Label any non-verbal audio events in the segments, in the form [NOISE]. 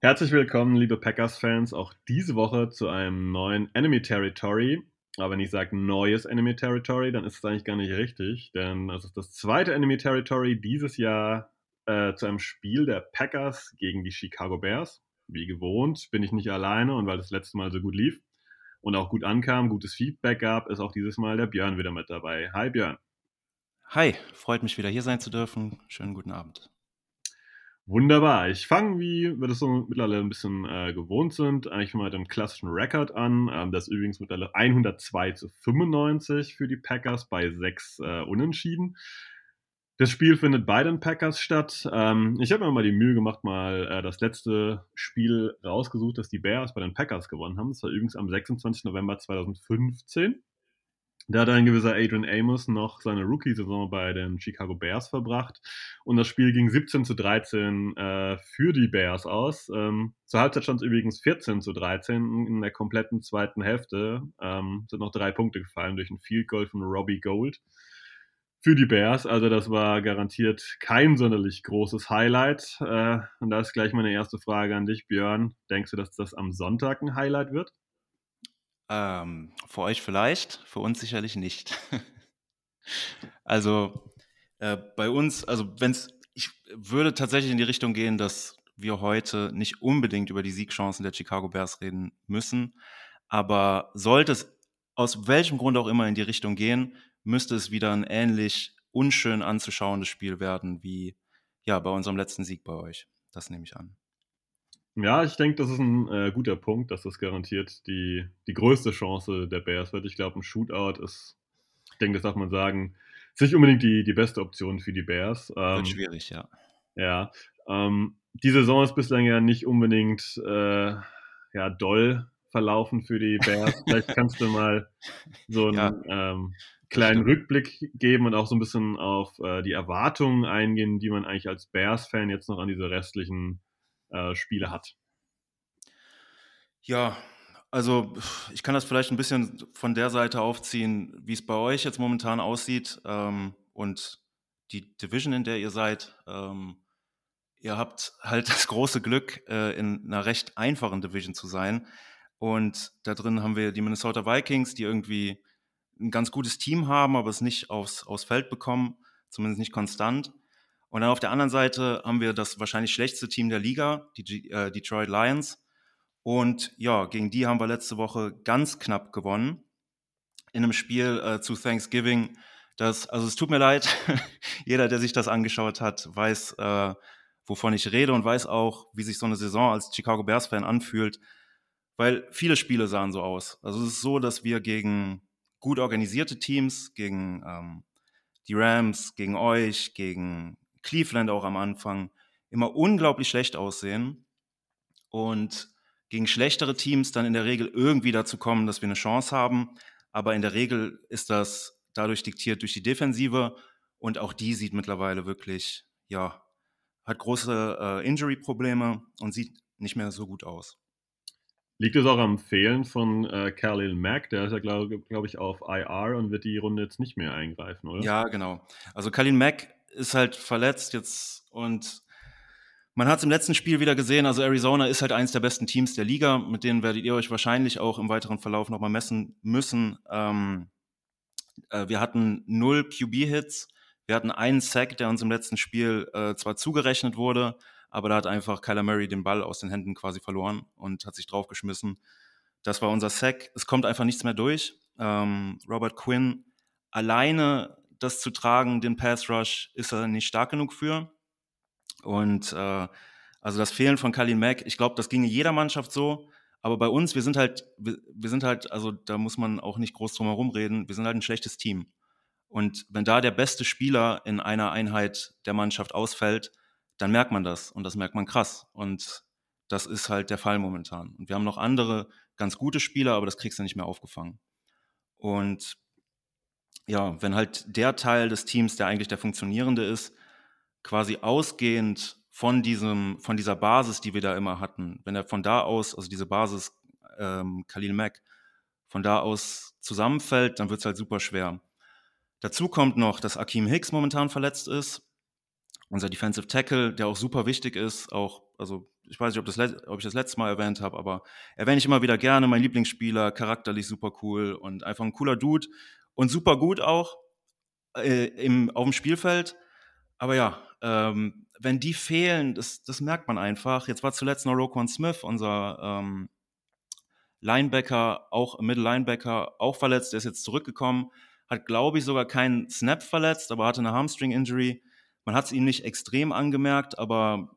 Herzlich willkommen, liebe Packers-Fans, auch diese Woche zu einem neuen Enemy Territory. Aber wenn ich sage neues Enemy Territory, dann ist es eigentlich gar nicht richtig, denn es ist das zweite Enemy Territory dieses Jahr äh, zu einem Spiel der Packers gegen die Chicago Bears. Wie gewohnt bin ich nicht alleine und weil das letzte Mal so gut lief und auch gut ankam, gutes Feedback gab, ist auch dieses Mal der Björn wieder mit dabei. Hi Björn. Hi, freut mich wieder hier sein zu dürfen. Schönen guten Abend. Wunderbar. Ich fange, wie wir das so mittlerweile ein bisschen äh, gewohnt sind, eigentlich mal mit dem klassischen Rekord an. Ähm, das ist übrigens mittlerweile 102 zu 95 für die Packers bei sechs äh, Unentschieden. Das Spiel findet bei den Packers statt. Ähm, ich habe mir mal die Mühe gemacht, mal äh, das letzte Spiel rausgesucht, das die Bears bei den Packers gewonnen haben. Das war übrigens am 26. November 2015. Da hat ein gewisser Adrian Amos noch seine Rookie-Saison bei den Chicago Bears verbracht. Und das Spiel ging 17 zu 13 äh, für die Bears aus. Ähm, zur Halbzeit stand es übrigens 14 zu 13. In der kompletten zweiten Hälfte ähm, sind noch drei Punkte gefallen durch ein Field Goal von Robbie Gold für die Bears. Also das war garantiert kein sonderlich großes Highlight. Äh, und da ist gleich meine erste Frage an dich, Björn. Denkst du, dass das am Sonntag ein Highlight wird? Ähm, für euch vielleicht, für uns sicherlich nicht. [LAUGHS] also äh, bei uns, also wenn es, ich würde tatsächlich in die Richtung gehen, dass wir heute nicht unbedingt über die Siegchancen der Chicago Bears reden müssen. Aber sollte es aus welchem Grund auch immer in die Richtung gehen, müsste es wieder ein ähnlich unschön anzuschauendes Spiel werden wie ja bei unserem letzten Sieg bei euch. Das nehme ich an. Ja, ich denke, das ist ein äh, guter Punkt, dass das garantiert die, die größte Chance der Bears wird. Ich glaube, ein Shootout ist, ich denke, das darf man sagen, ist nicht unbedingt die, die beste Option für die Bears. Ähm, wird schwierig, ja. Ja. Ähm, die Saison ist bislang ja nicht unbedingt äh, ja, doll verlaufen für die Bears. [LAUGHS] Vielleicht kannst du mal so einen ja, ähm, kleinen Rückblick geben und auch so ein bisschen auf äh, die Erwartungen eingehen, die man eigentlich als Bears-Fan jetzt noch an diese restlichen äh, Spiele hat. Ja, also ich kann das vielleicht ein bisschen von der Seite aufziehen, wie es bei euch jetzt momentan aussieht ähm, und die Division, in der ihr seid. Ähm, ihr habt halt das große Glück, äh, in einer recht einfachen Division zu sein. Und da drin haben wir die Minnesota Vikings, die irgendwie ein ganz gutes Team haben, aber es nicht aufs, aufs Feld bekommen, zumindest nicht konstant. Und dann auf der anderen Seite haben wir das wahrscheinlich schlechteste Team der Liga, die äh, Detroit Lions. Und ja, gegen die haben wir letzte Woche ganz knapp gewonnen. In einem Spiel äh, zu Thanksgiving. Das, also es tut mir leid, [LAUGHS] jeder, der sich das angeschaut hat, weiß, äh, wovon ich rede und weiß auch, wie sich so eine Saison als Chicago Bears-Fan anfühlt. Weil viele Spiele sahen so aus. Also es ist so, dass wir gegen gut organisierte Teams, gegen ähm, die Rams, gegen euch, gegen Cleveland auch am Anfang, immer unglaublich schlecht aussehen und gegen schlechtere Teams dann in der Regel irgendwie dazu kommen, dass wir eine Chance haben. Aber in der Regel ist das dadurch diktiert durch die Defensive und auch die sieht mittlerweile wirklich, ja, hat große äh, Injury-Probleme und sieht nicht mehr so gut aus. Liegt es auch am Fehlen von äh, Khalil Mack? Der ist ja, glaube glaub ich, auf IR und wird die Runde jetzt nicht mehr eingreifen, oder? Ja, genau. Also Khalil Mack ist halt verletzt jetzt und man hat es im letzten Spiel wieder gesehen, also Arizona ist halt eines der besten Teams der Liga, mit denen werdet ihr euch wahrscheinlich auch im weiteren Verlauf nochmal messen müssen. Ähm, äh, wir hatten null QB-Hits, wir hatten einen Sack, der uns im letzten Spiel äh, zwar zugerechnet wurde, aber da hat einfach Kyler Murray den Ball aus den Händen quasi verloren und hat sich draufgeschmissen. Das war unser Sack. Es kommt einfach nichts mehr durch. Ähm, Robert Quinn alleine das zu tragen, den Pass Rush, ist er nicht stark genug für. Und äh, also das Fehlen von Kalin Mack, ich glaube, das ginge jeder Mannschaft so. Aber bei uns, wir sind halt, wir, wir, sind halt, also da muss man auch nicht groß drum herum reden, wir sind halt ein schlechtes Team. Und wenn da der beste Spieler in einer Einheit der Mannschaft ausfällt, dann merkt man das und das merkt man krass. Und das ist halt der Fall momentan. Und wir haben noch andere ganz gute Spieler, aber das kriegst du nicht mehr aufgefangen. Und ja, wenn halt der Teil des Teams, der eigentlich der funktionierende ist, quasi ausgehend von diesem, von dieser Basis, die wir da immer hatten, wenn er von da aus, also diese Basis ähm, Khalil Mack, von da aus zusammenfällt, dann wird es halt super schwer. Dazu kommt noch, dass Akeem Hicks momentan verletzt ist. Unser Defensive Tackle, der auch super wichtig ist, auch, also ich weiß nicht, ob, das, ob ich das letzte Mal erwähnt habe, aber erwähne ich immer wieder gerne, mein Lieblingsspieler, charakterlich super cool und einfach ein cooler Dude und super gut auch äh, im, auf dem Spielfeld. Aber ja, ähm, wenn die fehlen, das, das merkt man einfach. Jetzt war zuletzt noch Roquan Smith, unser ähm, Linebacker, auch Middle Linebacker, auch verletzt. Der ist jetzt zurückgekommen, hat, glaube ich, sogar keinen Snap verletzt, aber hatte eine Hamstring-Injury. Man hat es ihm nicht extrem angemerkt, aber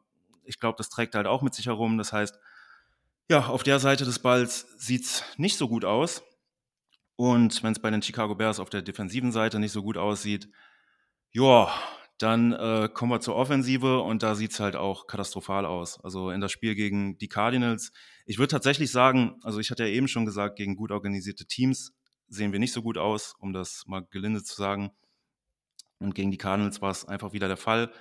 ich glaube, das trägt halt auch mit sich herum. Das heißt, ja, auf der Seite des Balls sieht es nicht so gut aus. Und wenn es bei den Chicago Bears auf der defensiven Seite nicht so gut aussieht, ja, dann äh, kommen wir zur Offensive und da sieht es halt auch katastrophal aus. Also in das Spiel gegen die Cardinals. Ich würde tatsächlich sagen, also ich hatte ja eben schon gesagt, gegen gut organisierte Teams sehen wir nicht so gut aus, um das mal gelinde zu sagen. Und gegen die Cardinals war es einfach wieder der Fall,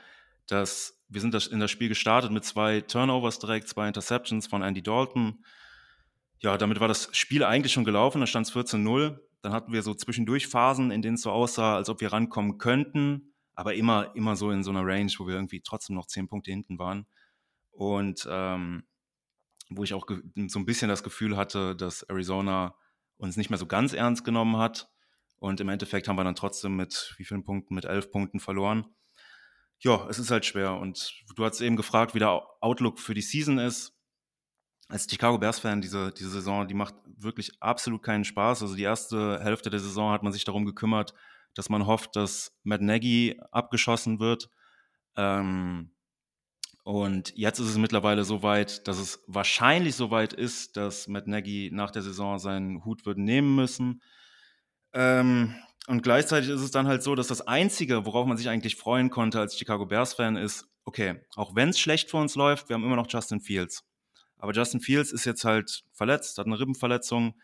dass wir sind in das Spiel gestartet mit zwei Turnovers direkt, zwei Interceptions von Andy Dalton. Ja, damit war das Spiel eigentlich schon gelaufen, da stand es 14-0. Dann hatten wir so zwischendurch Phasen, in denen es so aussah, als ob wir rankommen könnten aber immer, immer so in so einer Range, wo wir irgendwie trotzdem noch zehn Punkte hinten waren. Und ähm, wo ich auch so ein bisschen das Gefühl hatte, dass Arizona uns nicht mehr so ganz ernst genommen hat. Und im Endeffekt haben wir dann trotzdem mit wie vielen Punkten? Mit elf Punkten verloren. Ja, es ist halt schwer. Und du hast eben gefragt, wie der Outlook für die Season ist. Als Chicago Bears-Fan, diese, diese Saison, die macht wirklich absolut keinen Spaß. Also die erste Hälfte der Saison hat man sich darum gekümmert, dass man hofft, dass Matt Nagy abgeschossen wird. Ähm, und jetzt ist es mittlerweile so weit, dass es wahrscheinlich so weit ist, dass Matt Nagy nach der Saison seinen Hut wird nehmen müssen. Ähm, und gleichzeitig ist es dann halt so, dass das Einzige, worauf man sich eigentlich freuen konnte als Chicago Bears-Fan, ist, okay, auch wenn es schlecht für uns läuft, wir haben immer noch Justin Fields. Aber Justin Fields ist jetzt halt verletzt, hat eine Rippenverletzung.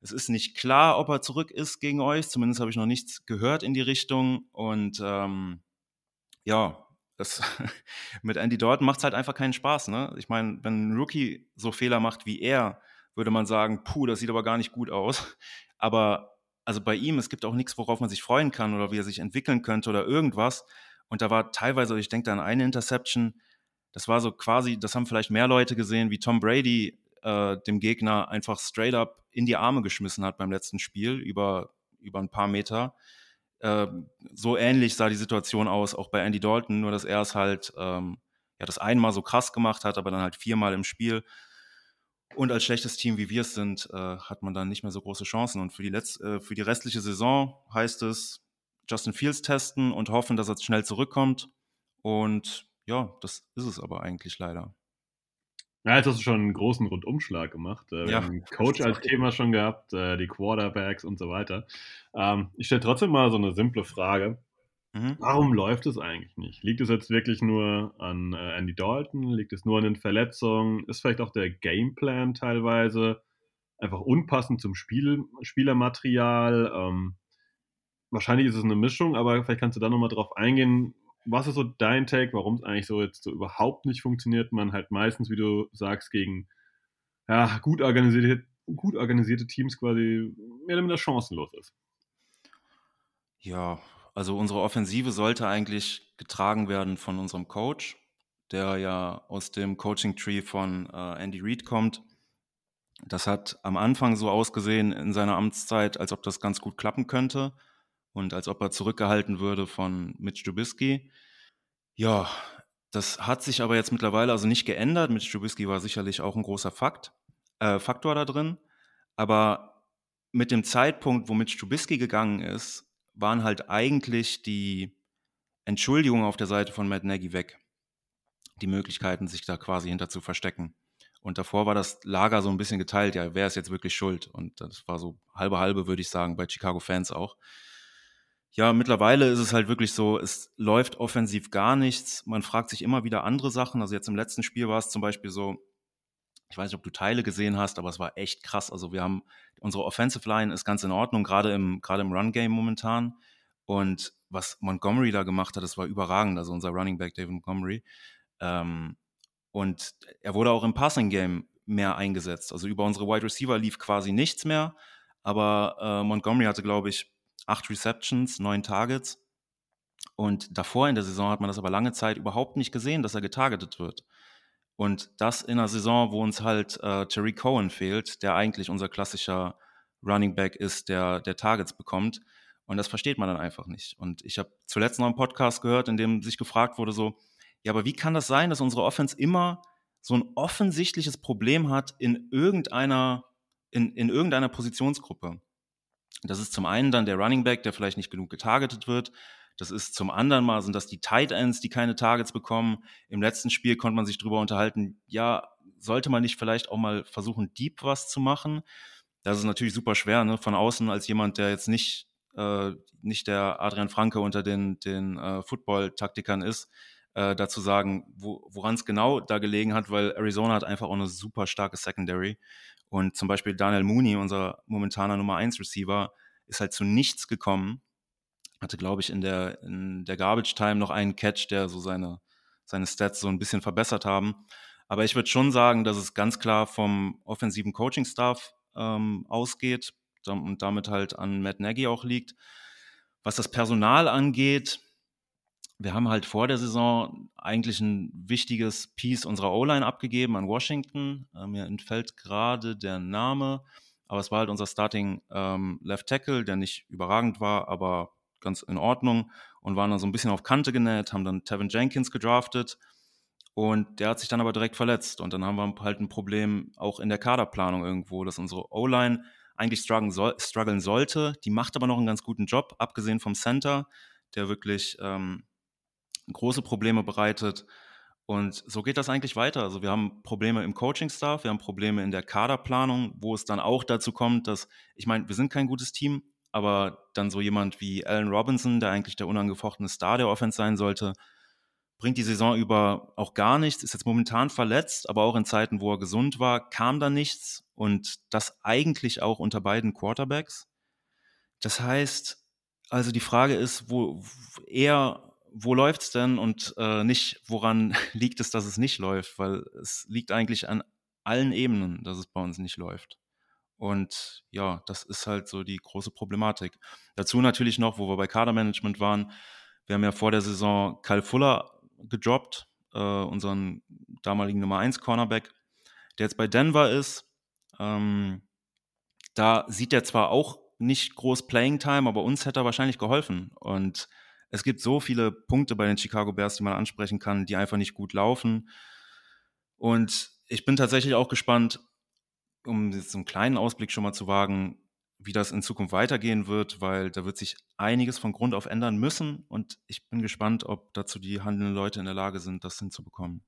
Es ist nicht klar, ob er zurück ist gegen euch. Zumindest habe ich noch nichts gehört in die Richtung. Und ähm, ja, das [LAUGHS] mit Andy Dalton macht es halt einfach keinen Spaß. Ne? Ich meine, wenn ein Rookie so Fehler macht wie er, würde man sagen, puh, das sieht aber gar nicht gut aus. [LAUGHS] Aber also bei ihm, es gibt auch nichts, worauf man sich freuen kann oder wie er sich entwickeln könnte oder irgendwas. Und da war teilweise, ich denke da an eine Interception, das war so quasi, das haben vielleicht mehr Leute gesehen, wie Tom Brady äh, dem Gegner einfach straight up in die Arme geschmissen hat beim letzten Spiel über, über ein paar Meter. Äh, so ähnlich sah die Situation aus, auch bei Andy Dalton, nur dass er es halt ähm, ja, das einmal so krass gemacht hat, aber dann halt viermal im Spiel. Und als schlechtes Team, wie wir es sind, äh, hat man dann nicht mehr so große Chancen. Und für die, Letz äh, für die restliche Saison heißt es, Justin Fields testen und hoffen, dass er schnell zurückkommt. Und ja, das ist es aber eigentlich leider. Ja, jetzt hast du schon einen großen Rundumschlag gemacht. Äh, ja. Coach als Thema schon gehabt, äh, die Quarterbacks und so weiter. Ähm, ich stelle trotzdem mal so eine simple Frage. Mhm. Warum läuft es eigentlich nicht? Liegt es jetzt wirklich nur an äh, Andy Dalton? Liegt es nur an den Verletzungen? Ist vielleicht auch der Gameplan teilweise einfach unpassend zum Spiel, Spielermaterial? Ähm, wahrscheinlich ist es eine Mischung, aber vielleicht kannst du da nochmal drauf eingehen, was ist so dein Take, warum es eigentlich so jetzt so überhaupt nicht funktioniert? Man halt meistens, wie du sagst, gegen ja, gut, organisierte, gut organisierte Teams quasi mehr oder weniger chancenlos ist. Ja, also unsere Offensive sollte eigentlich getragen werden von unserem Coach, der ja aus dem Coaching-Tree von äh, Andy Reid kommt. Das hat am Anfang so ausgesehen in seiner Amtszeit, als ob das ganz gut klappen könnte und als ob er zurückgehalten würde von Mitch Trubisky. Ja, das hat sich aber jetzt mittlerweile also nicht geändert. Mitch Trubisky war sicherlich auch ein großer Fakt, äh, Faktor da drin. Aber mit dem Zeitpunkt, wo Mitch Trubisky gegangen ist, waren halt eigentlich die Entschuldigungen auf der Seite von Matt Nagy weg. Die Möglichkeiten, sich da quasi hinter zu verstecken. Und davor war das Lager so ein bisschen geteilt, ja, wer ist jetzt wirklich schuld? Und das war so halbe halbe, würde ich sagen, bei Chicago Fans auch. Ja, mittlerweile ist es halt wirklich so, es läuft offensiv gar nichts. Man fragt sich immer wieder andere Sachen. Also jetzt im letzten Spiel war es zum Beispiel so, Ich weiß nicht, ob du Teile gesehen hast, aber es war echt krass. Also wir haben, unsere Offensive Line ist ganz in Ordnung, gerade im, gerade im Run-Game momentan. Und was Montgomery da gemacht hat, das war überragend. Also unser Running Back David Montgomery. Ähm, und er wurde auch im Passing Game mehr eingesetzt. Also über unsere Wide Receiver lief quasi nichts mehr. Aber äh, Montgomery hatte, glaube ich, acht Receptions, neun Targets. Und davor in der Saison hat man das aber lange Zeit überhaupt nicht gesehen, dass er getargetet wird. Und das in einer Saison, wo uns halt äh, Terry Cohen fehlt, der eigentlich unser klassischer Running Back ist, der, der Targets bekommt. Und das versteht man dann einfach nicht. Und ich habe zuletzt noch einen Podcast gehört, in dem sich gefragt wurde, so, ja, aber wie kann das sein, dass unsere Offense immer so ein offensichtliches Problem hat in irgendeiner, in, in irgendeiner Positionsgruppe? Das ist zum einen dann der Running Back, der vielleicht nicht genug getargetet wird. Das ist zum anderen mal, sind das die Tight Ends, die keine Targets bekommen. Im letzten Spiel konnte man sich darüber unterhalten, ja, sollte man nicht vielleicht auch mal versuchen, deep was zu machen? Das ist natürlich super schwer, ne? von außen als jemand, der jetzt nicht äh, nicht der Adrian Franke unter den, den äh, Football-Taktikern ist, äh, dazu sagen, wo, woran es genau da gelegen hat, weil Arizona hat einfach auch eine super starke Secondary. Und zum Beispiel Daniel Mooney, unser momentaner Nummer 1 Receiver, ist halt zu nichts gekommen. Hatte, glaube ich, in der, in der Garbage Time noch einen Catch, der so seine, seine Stats so ein bisschen verbessert haben. Aber ich würde schon sagen, dass es ganz klar vom offensiven Coaching-Staff ähm, ausgeht und damit halt an Matt Nagy auch liegt. Was das Personal angeht, wir haben halt vor der Saison eigentlich ein wichtiges Piece unserer O-Line abgegeben an Washington. Äh, mir entfällt gerade der Name, aber es war halt unser Starting ähm, Left Tackle, der nicht überragend war, aber ganz in Ordnung und waren dann so ein bisschen auf Kante genäht, haben dann Tevin Jenkins gedraftet und der hat sich dann aber direkt verletzt und dann haben wir halt ein Problem auch in der Kaderplanung irgendwo, dass unsere O-Line eigentlich strugglen, soll, strugglen sollte. Die macht aber noch einen ganz guten Job, abgesehen vom Center, der wirklich ähm, große Probleme bereitet. Und so geht das eigentlich weiter. Also wir haben Probleme im Coaching-Staff, wir haben Probleme in der Kaderplanung, wo es dann auch dazu kommt, dass, ich meine, wir sind kein gutes Team, aber dann so jemand wie Allen Robinson, der eigentlich der unangefochtene Star der Offense sein sollte, bringt die Saison über auch gar nichts, ist jetzt momentan verletzt, aber auch in Zeiten, wo er gesund war, kam da nichts und das eigentlich auch unter beiden Quarterbacks. Das heißt, also die Frage ist, wo eher, wo läuft es denn und äh, nicht, woran [LAUGHS] liegt es, dass es nicht läuft, weil es liegt eigentlich an allen Ebenen, dass es bei uns nicht läuft. Und ja, das ist halt so die große Problematik. Dazu natürlich noch, wo wir bei Kadermanagement waren, wir haben ja vor der Saison Kyle Fuller gedroppt, äh, unseren damaligen Nummer 1 Cornerback, der jetzt bei Denver ist. Ähm, da sieht er zwar auch nicht groß Playing Time, aber uns hätte er wahrscheinlich geholfen. Und es gibt so viele Punkte bei den Chicago Bears, die man ansprechen kann, die einfach nicht gut laufen. Und ich bin tatsächlich auch gespannt, um jetzt einen kleinen Ausblick schon mal zu wagen, wie das in Zukunft weitergehen wird, weil da wird sich einiges von Grund auf ändern müssen und ich bin gespannt, ob dazu die handelnden Leute in der Lage sind, das hinzubekommen.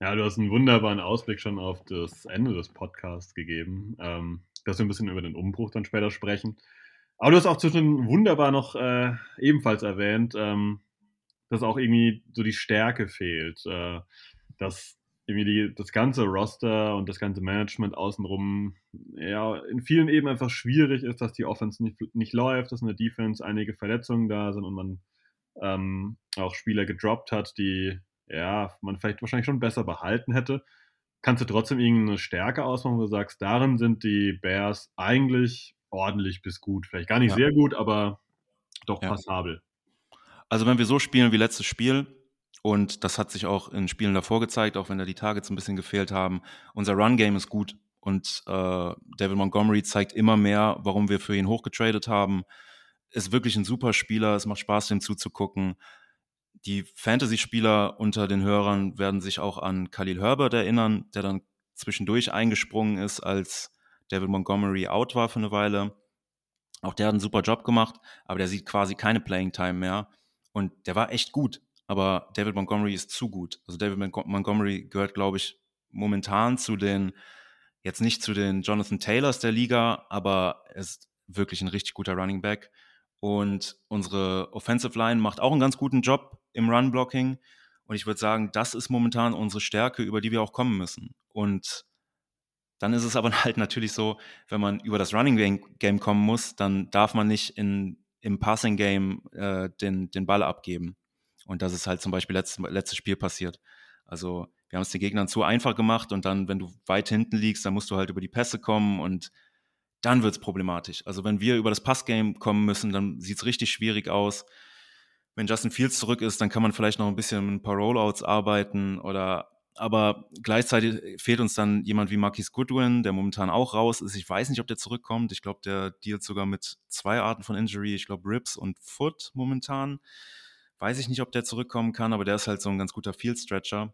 Ja, du hast einen wunderbaren Ausblick schon auf das Ende des Podcasts gegeben, ähm, dass wir ein bisschen über den Umbruch dann später sprechen. Aber du hast auch zwischen wunderbar noch äh, ebenfalls erwähnt, ähm, dass auch irgendwie so die Stärke fehlt, äh, dass irgendwie die, das ganze Roster und das ganze Management außenrum ja in vielen eben einfach schwierig ist, dass die Offense nicht, nicht läuft, dass in der Defense einige Verletzungen da sind und man ähm, auch Spieler gedroppt hat, die ja man vielleicht wahrscheinlich schon besser behalten hätte. Kannst du trotzdem irgendeine Stärke ausmachen, wo du sagst, darin sind die Bears eigentlich ordentlich bis gut. Vielleicht gar nicht ja. sehr gut, aber doch ja. passabel. Also wenn wir so spielen wie letztes Spiel, und das hat sich auch in Spielen davor gezeigt, auch wenn da die Targets ein bisschen gefehlt haben. Unser Run-Game ist gut und äh, David Montgomery zeigt immer mehr, warum wir für ihn hochgetradet haben. Ist wirklich ein super Spieler, es macht Spaß, dem zuzugucken. Die Fantasy-Spieler unter den Hörern werden sich auch an Khalil Herbert erinnern, der dann zwischendurch eingesprungen ist, als David Montgomery out war für eine Weile. Auch der hat einen super Job gemacht, aber der sieht quasi keine Playing Time mehr. Und der war echt gut aber David Montgomery ist zu gut. Also David Montgomery gehört, glaube ich, momentan zu den, jetzt nicht zu den Jonathan Taylors der Liga, aber er ist wirklich ein richtig guter Running Back. Und unsere Offensive Line macht auch einen ganz guten Job im Run-Blocking. Und ich würde sagen, das ist momentan unsere Stärke, über die wir auch kommen müssen. Und dann ist es aber [LAUGHS] halt natürlich so, wenn man über das Running Game kommen muss, dann darf man nicht in, im Passing Game äh, den, den Ball abgeben. Und das ist halt zum Beispiel letztes, letztes Spiel passiert. Also wir haben es den Gegnern zu einfach gemacht und dann, wenn du weit hinten liegst, dann musst du halt über die Pässe kommen und dann wird es problematisch. Also wenn wir über das Passgame kommen müssen, dann sieht es richtig schwierig aus. Wenn Justin Fields zurück ist, dann kann man vielleicht noch ein bisschen mit ein paar Rollouts arbeiten oder aber gleichzeitig fehlt uns dann jemand wie Marquis Goodwin, der momentan auch raus ist. Ich weiß nicht, ob der zurückkommt. Ich glaube, der dealt sogar mit zwei Arten von Injury. Ich glaube, Ribs und Foot momentan. Weiß ich nicht, ob der zurückkommen kann, aber der ist halt so ein ganz guter Field-Stretcher,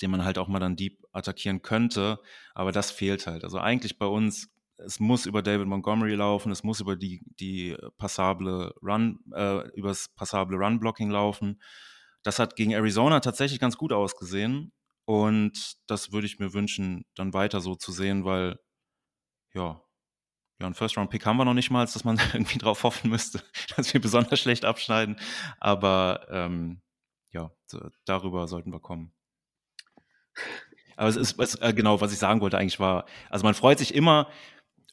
den man halt auch mal dann deep attackieren könnte. Aber das fehlt halt. Also eigentlich bei uns es muss über David Montgomery laufen, es muss über die, die passable Run, äh, übers passable Run-Blocking laufen. Das hat gegen Arizona tatsächlich ganz gut ausgesehen. Und das würde ich mir wünschen, dann weiter so zu sehen, weil, ja, ja, einen First-Round-Pick haben wir noch nicht mal, dass man [LAUGHS] irgendwie drauf hoffen müsste, [LAUGHS] dass wir besonders schlecht abschneiden. Aber ähm, ja, darüber sollten wir kommen. Aber es ist, es, äh, genau, was ich sagen wollte eigentlich war, also man freut sich immer,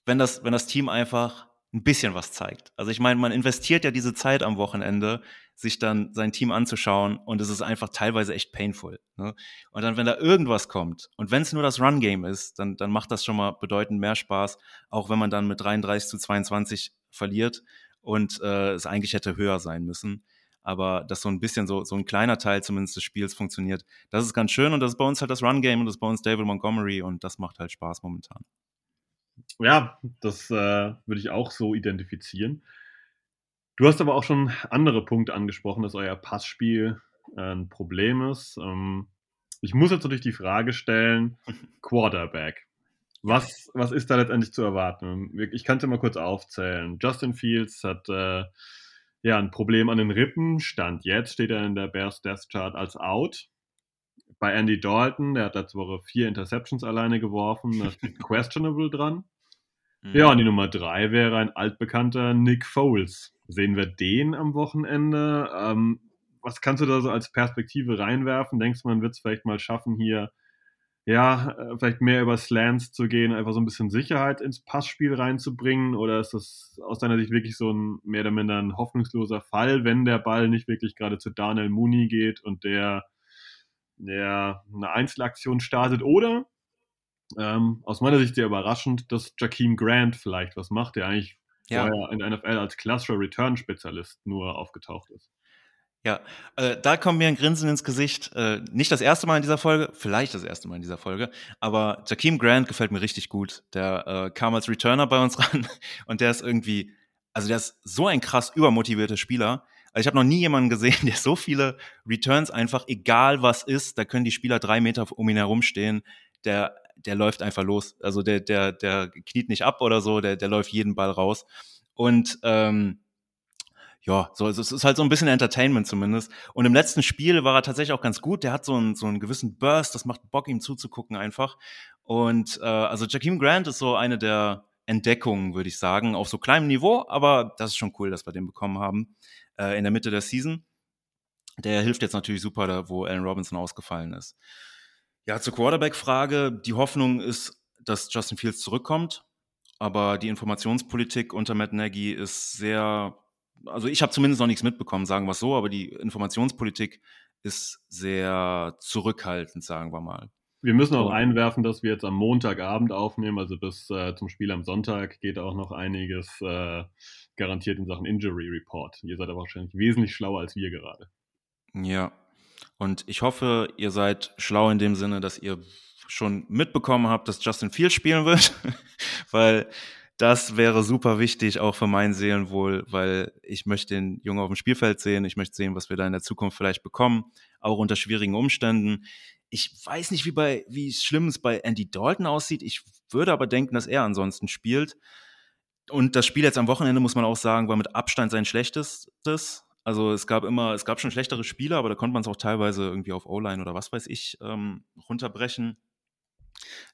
wenn das, wenn das Team einfach ein bisschen was zeigt. Also ich meine, man investiert ja diese Zeit am Wochenende, sich dann sein Team anzuschauen und es ist einfach teilweise echt painful. Ne? Und dann, wenn da irgendwas kommt und wenn es nur das Run-Game ist, dann, dann macht das schon mal bedeutend mehr Spaß, auch wenn man dann mit 33 zu 22 verliert und äh, es eigentlich hätte höher sein müssen. Aber dass so ein bisschen so, so ein kleiner Teil zumindest des Spiels funktioniert, das ist ganz schön und das ist bei uns halt das Run-Game und das ist bei uns David Montgomery und das macht halt Spaß momentan. Ja, das äh, würde ich auch so identifizieren. Du hast aber auch schon andere Punkte angesprochen, dass euer Passspiel äh, ein Problem ist. Ähm, ich muss jetzt natürlich die Frage stellen: [LAUGHS] Quarterback. Was, was ist da letztendlich zu erwarten? Ich kann es dir mal kurz aufzählen. Justin Fields hat äh, ja ein Problem an den Rippen. Stand jetzt steht er in der Bears Death Chart als out. Bei Andy Dalton, der hat letzte Woche vier Interceptions alleine geworfen, da [LAUGHS] steht questionable dran. Mhm. Ja, und die Nummer drei wäre ein altbekannter Nick Foles. Sehen wir den am Wochenende? Ähm, was kannst du da so als Perspektive reinwerfen? Denkst du, man wird es vielleicht mal schaffen, hier ja, äh, vielleicht mehr über Slants zu gehen, einfach so ein bisschen Sicherheit ins Passspiel reinzubringen? Oder ist das aus deiner Sicht wirklich so ein mehr oder minder ein hoffnungsloser Fall, wenn der Ball nicht wirklich gerade zu Daniel Mooney geht und der, der eine Einzelaktion startet? Oder ähm, aus meiner Sicht sehr überraschend, dass Jakeem Grant vielleicht was macht, der eigentlich ja. vorher in der NFL als klassischer Return-Spezialist nur aufgetaucht ist. Ja, äh, da kommt mir ein Grinsen ins Gesicht. Äh, nicht das erste Mal in dieser Folge, vielleicht das erste Mal in dieser Folge, aber Jakeem Grant gefällt mir richtig gut. Der äh, kam als Returner bei uns [LAUGHS] ran und der ist irgendwie, also der ist so ein krass übermotivierter Spieler. Also ich habe noch nie jemanden gesehen, [LAUGHS] der so viele Returns einfach, egal was ist, da können die Spieler drei Meter um ihn herum stehen. Der der läuft einfach los. Also der, der, der kniet nicht ab oder so, der, der läuft jeden Ball raus. Und ähm, ja, so, es ist halt so ein bisschen Entertainment zumindest. Und im letzten Spiel war er tatsächlich auch ganz gut. Der hat so einen, so einen gewissen Burst, das macht Bock, ihm zuzugucken einfach. Und äh, also Jakeem Grant ist so eine der Entdeckungen, würde ich sagen, auf so kleinem Niveau, aber das ist schon cool, dass wir den bekommen haben äh, in der Mitte der Season. Der hilft jetzt natürlich super, da wo Allen Robinson ausgefallen ist. Ja, zur Quarterback-Frage. Die Hoffnung ist, dass Justin Fields zurückkommt. Aber die Informationspolitik unter Matt Nagy ist sehr, also ich habe zumindest noch nichts mitbekommen, sagen wir es so, aber die Informationspolitik ist sehr zurückhaltend, sagen wir mal. Wir müssen auch einwerfen, dass wir jetzt am Montagabend aufnehmen, also bis äh, zum Spiel am Sonntag geht auch noch einiges äh, garantiert in Sachen Injury Report. Ihr seid aber wahrscheinlich wesentlich schlauer als wir gerade. Ja, und ich hoffe, ihr seid schlau in dem Sinne, dass ihr schon mitbekommen habt, dass Justin Fields spielen wird, [LAUGHS] weil das wäre super wichtig, auch für mein Seelenwohl, weil ich möchte den Jungen auf dem Spielfeld sehen. Ich möchte sehen, was wir da in der Zukunft vielleicht bekommen, auch unter schwierigen Umständen. Ich weiß nicht, wie bei, wie schlimm es bei Andy Dalton aussieht. Ich würde aber denken, dass er ansonsten spielt. Und das Spiel jetzt am Wochenende, muss man auch sagen, war mit Abstand sein schlechtestes. Also es gab immer, es gab schon schlechtere Spieler, aber da konnte man es auch teilweise irgendwie auf O-Line oder was weiß ich ähm, runterbrechen.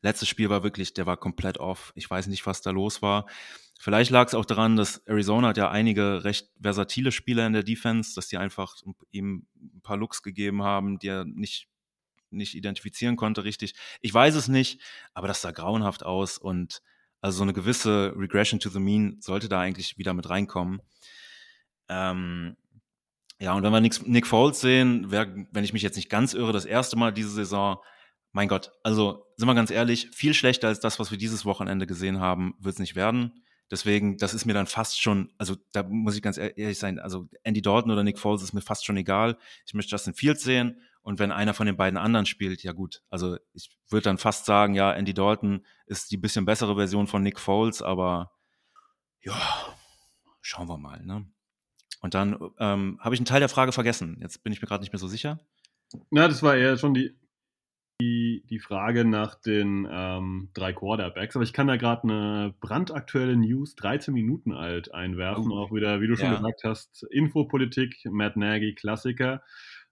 Letztes Spiel war wirklich, der war komplett off. Ich weiß nicht, was da los war. Vielleicht lag es auch daran, dass Arizona hat ja einige recht versatile Spieler in der Defense, dass die einfach ihm ein paar Looks gegeben haben, die er nicht nicht identifizieren konnte richtig. Ich weiß es nicht, aber das sah grauenhaft aus und also so eine gewisse Regression to the Mean sollte da eigentlich wieder mit reinkommen. Ähm, ja, und wenn wir Nick, Foles sehen, wär, wenn ich mich jetzt nicht ganz irre, das erste Mal diese Saison, mein Gott, also sind wir ganz ehrlich, viel schlechter als das, was wir dieses Wochenende gesehen haben, wird es nicht werden. Deswegen, das ist mir dann fast schon, also da muss ich ganz ehrlich sein, also Andy Dalton oder Nick Foles ist mir fast schon egal. Ich möchte Justin Fields sehen und wenn einer von den beiden anderen spielt, ja gut. Also ich würde dann fast sagen, ja, Andy Dalton ist die bisschen bessere Version von Nick Foles, aber ja, schauen wir mal. Ne? Und dann ähm, habe ich einen Teil der Frage vergessen. Jetzt bin ich mir gerade nicht mehr so sicher. Na, das war eher schon die, die, die Frage nach den ähm, drei Quarterbacks. Aber ich kann da gerade eine brandaktuelle News, 13 Minuten alt, einwerfen. Oh. Auch wieder, wie du schon ja. gesagt hast, Infopolitik, Matt Nagy, Klassiker.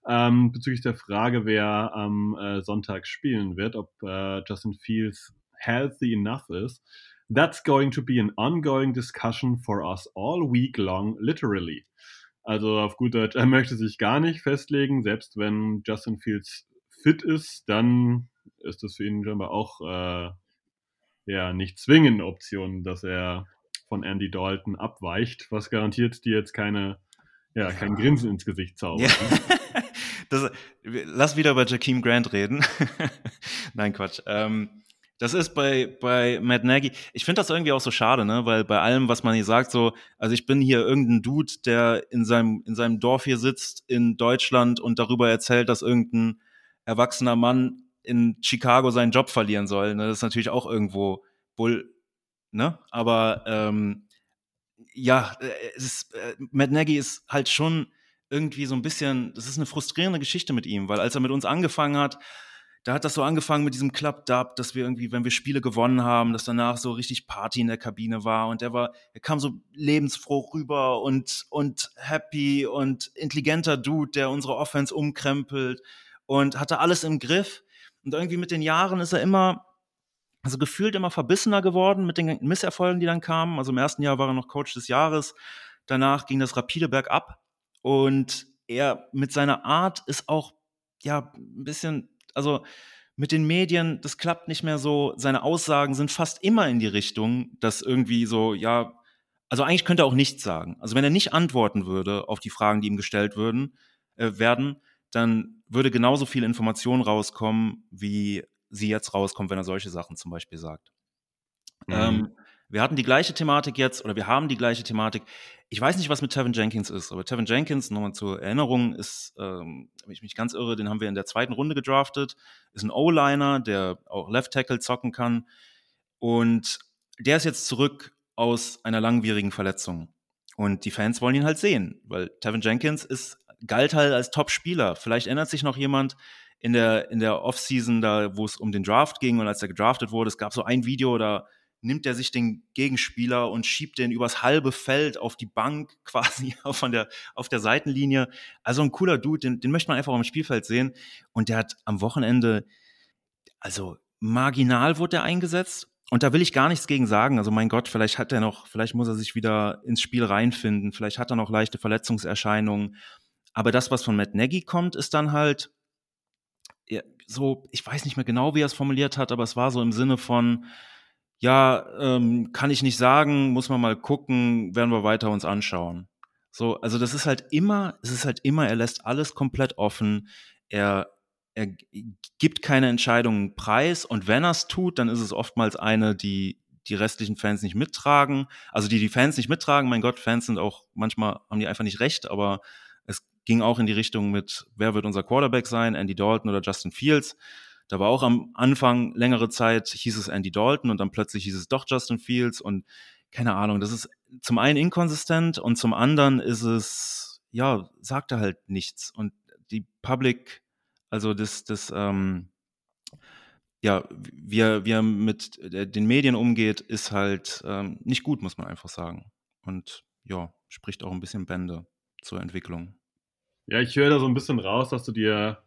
Ähm, bezüglich der Frage, wer am äh, Sonntag spielen wird, ob äh, Justin Fields healthy enough ist. That's going to be an ongoing discussion for us all week long, literally. Also auf gut Deutsch, er möchte sich gar nicht festlegen, selbst wenn Justin Fields fit ist, dann ist das für ihn scheinbar auch äh, ja nicht zwingend eine Option, dass er von Andy Dalton abweicht, was garantiert dir jetzt keine, ja, kein Grinsen ins Gesicht zaubert. Ja. [LAUGHS] das, lass wieder über Jakeem Grant reden. [LAUGHS] Nein, Quatsch. Ähm, das ist bei, bei Matt Nagy, ich finde das irgendwie auch so schade, ne? Weil bei allem, was man hier sagt, so, also ich bin hier irgendein Dude, der in seinem, in seinem Dorf hier sitzt in Deutschland und darüber erzählt, dass irgendein erwachsener Mann in Chicago seinen Job verlieren soll. Ne? Das ist natürlich auch irgendwo Bull, ne? Aber ähm, ja, äh, es ist, äh, Matt Nagy ist halt schon irgendwie so ein bisschen, das ist eine frustrierende Geschichte mit ihm, weil als er mit uns angefangen hat, da hat das so angefangen mit diesem Club-Dub, dass wir irgendwie, wenn wir Spiele gewonnen haben, dass danach so richtig Party in der Kabine war und er war, er kam so lebensfroh rüber und, und happy und intelligenter Dude, der unsere Offense umkrempelt und hatte alles im Griff. Und irgendwie mit den Jahren ist er immer, also gefühlt immer verbissener geworden mit den Misserfolgen, die dann kamen. Also im ersten Jahr war er noch Coach des Jahres. Danach ging das rapide bergab. Und er mit seiner Art ist auch, ja, ein bisschen also mit den Medien, das klappt nicht mehr so. Seine Aussagen sind fast immer in die Richtung, dass irgendwie so, ja, also eigentlich könnte er auch nichts sagen. Also wenn er nicht antworten würde auf die Fragen, die ihm gestellt würden, äh, werden, dann würde genauso viel Information rauskommen, wie sie jetzt rauskommt, wenn er solche Sachen zum Beispiel sagt. Mhm. Ähm, wir hatten die gleiche Thematik jetzt, oder wir haben die gleiche Thematik. Ich weiß nicht, was mit Tevin Jenkins ist, aber Tevin Jenkins, nochmal zur Erinnerung, ist, ähm, wenn ich mich ganz irre, den haben wir in der zweiten Runde gedraftet, ist ein O-Liner, der auch Left Tackle zocken kann. Und der ist jetzt zurück aus einer langwierigen Verletzung. Und die Fans wollen ihn halt sehen, weil Tevin Jenkins ist, galt halt als Top-Spieler. Vielleicht ändert sich noch jemand in der, in der Offseason, da, wo es um den Draft ging und als er gedraftet wurde. Es gab so ein Video, da nimmt er sich den Gegenspieler und schiebt den übers halbe Feld auf die Bank [LAUGHS] quasi von der, auf der Seitenlinie. Also ein cooler Dude, den, den möchte man einfach am Spielfeld sehen. Und der hat am Wochenende, also marginal wurde er eingesetzt. Und da will ich gar nichts gegen sagen. Also mein Gott, vielleicht hat er noch, vielleicht muss er sich wieder ins Spiel reinfinden. Vielleicht hat er noch leichte Verletzungserscheinungen. Aber das, was von Matt Nagy kommt, ist dann halt so, ich weiß nicht mehr genau, wie er es formuliert hat, aber es war so im Sinne von, ja, ähm, kann ich nicht sagen, muss man mal gucken, werden wir weiter uns anschauen. So, also das ist halt immer, es ist halt immer, er lässt alles komplett offen, er, er gibt keine Entscheidungen preis und wenn er es tut, dann ist es oftmals eine, die die restlichen Fans nicht mittragen, also die die Fans nicht mittragen, mein Gott, Fans sind auch, manchmal haben die einfach nicht recht, aber es ging auch in die Richtung mit, wer wird unser Quarterback sein, Andy Dalton oder Justin Fields. Da war auch am Anfang längere Zeit, hieß es Andy Dalton und dann plötzlich hieß es doch Justin Fields und keine Ahnung, das ist zum einen inkonsistent und zum anderen ist es, ja, sagt er halt nichts. Und die Public, also das, das, ähm, ja, wie er, wie er mit den Medien umgeht, ist halt ähm, nicht gut, muss man einfach sagen. Und ja, spricht auch ein bisschen Bände zur Entwicklung. Ja, ich höre da so ein bisschen raus, dass du dir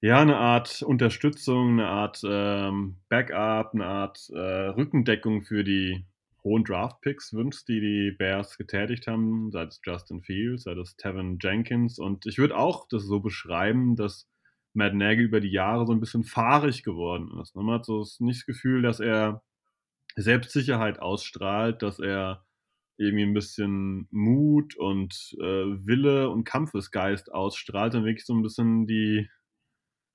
ja, eine Art Unterstützung, eine Art ähm, Backup, eine Art äh, Rückendeckung für die hohen Draft-Picks wünscht, die die Bears getätigt haben, sei es Justin Fields, sei es Tevin Jenkins. Und ich würde auch das so beschreiben, dass Matt Nagy über die Jahre so ein bisschen fahrig geworden ist. Man hat so nicht das Gefühl, dass er Selbstsicherheit ausstrahlt, dass er irgendwie ein bisschen Mut und äh, Wille und Kampfesgeist ausstrahlt und wirklich so ein bisschen die,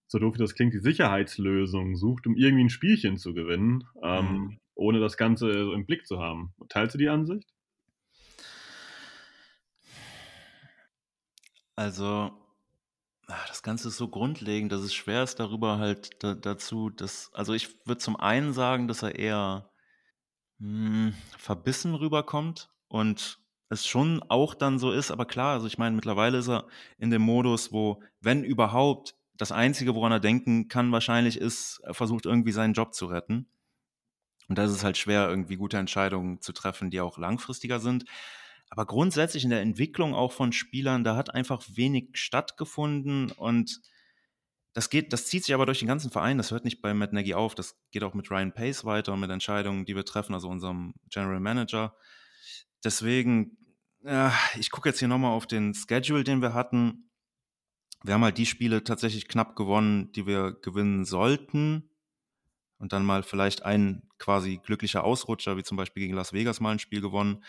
so doof wie das klingt, die Sicherheitslösung sucht, um irgendwie ein Spielchen zu gewinnen, ähm, mhm. ohne das Ganze so im Blick zu haben. Teilst du die Ansicht? Also, ah, das Ganze ist so grundlegend, dass es schwer ist, darüber halt da, dazu, dass, also ich würde zum einen sagen, dass er eher mh, hm, verbissen rüberkommt und es schon auch dann so ist, aber klar, also ich meine, mittlerweile ist er in dem Modus, wo, wenn überhaupt, das Einzige, woran er denken kann, wahrscheinlich ist, er versucht irgendwie seinen Job zu retten. Und da ist es halt schwer, irgendwie gute Entscheidungen zu treffen, die auch langfristiger sind. Aber grundsätzlich in der Entwicklung auch von Spielern, da hat einfach wenig stattgefunden und das geht, das zieht sich aber durch den ganzen Verein. Das hört nicht bei Matt Nagy auf. Das geht auch mit Ryan Pace weiter und mit Entscheidungen, die wir treffen, also unserem General Manager. Deswegen, ja, ich gucke jetzt hier nochmal auf den Schedule, den wir hatten wir haben halt die Spiele tatsächlich knapp gewonnen, die wir gewinnen sollten. Und dann mal vielleicht ein quasi glücklicher Ausrutscher, wie zum Beispiel gegen Las Vegas mal ein Spiel gewonnen.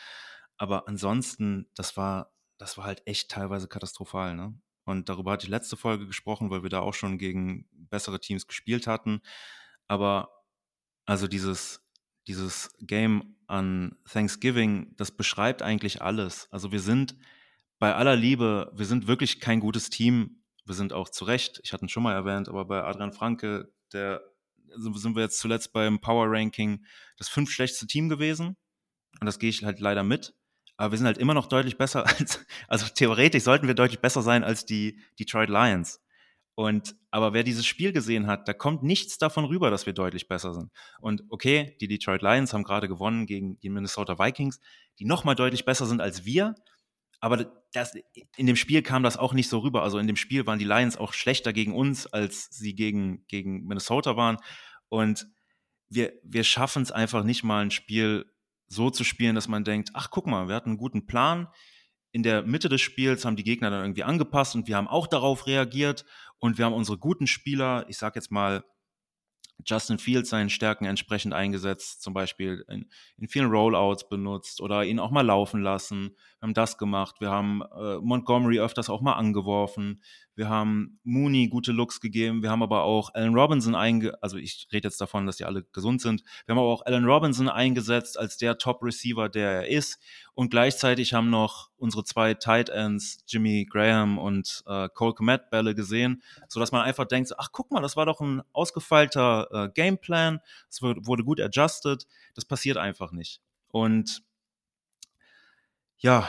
Aber ansonsten, das war, das war halt echt teilweise katastrophal, ne? Und darüber hatte ich letzte Folge gesprochen, weil wir da auch schon gegen bessere Teams gespielt hatten. Aber also dieses, dieses Game an Thanksgiving, das beschreibt eigentlich alles. Also wir sind bei aller Liebe, wir sind wirklich kein gutes Team wir sind auch zu Recht, ich hatte ihn schon mal erwähnt, aber bei Adrian Franke, der also sind wir jetzt zuletzt beim Power Ranking das fünf schlechteste Team gewesen. Und das gehe ich halt leider mit. Aber wir sind halt immer noch deutlich besser [LAUGHS] als, also theoretisch sollten wir deutlich besser sein als die Detroit Lions. Und, aber wer dieses Spiel gesehen hat, da kommt nichts davon rüber, dass wir deutlich besser sind. Und okay, die Detroit Lions haben gerade gewonnen gegen die Minnesota Vikings, die nochmal deutlich besser sind als wir. Aber das, in dem Spiel kam das auch nicht so rüber. Also in dem Spiel waren die Lions auch schlechter gegen uns, als sie gegen, gegen Minnesota waren. Und wir, wir schaffen es einfach nicht mal, ein Spiel so zu spielen, dass man denkt, ach guck mal, wir hatten einen guten Plan. In der Mitte des Spiels haben die Gegner dann irgendwie angepasst und wir haben auch darauf reagiert und wir haben unsere guten Spieler, ich sag jetzt mal, Justin Fields seinen Stärken entsprechend eingesetzt, zum Beispiel in, in, vielen Rollouts benutzt oder ihn auch mal laufen lassen. Wir haben das gemacht. Wir haben äh, Montgomery öfters auch mal angeworfen. Wir haben Mooney gute Looks gegeben. Wir haben aber auch Allen Robinson einge, also ich rede jetzt davon, dass die alle gesund sind. Wir haben aber auch Allen Robinson eingesetzt als der Top Receiver, der er ist. Und gleichzeitig haben noch unsere zwei Tight Ends, Jimmy Graham und äh, Cole Komet Bälle gesehen, sodass man einfach denkt, ach guck mal, das war doch ein ausgefeilter äh, Gameplan. Es wurde gut adjusted. Das passiert einfach nicht. Und ja,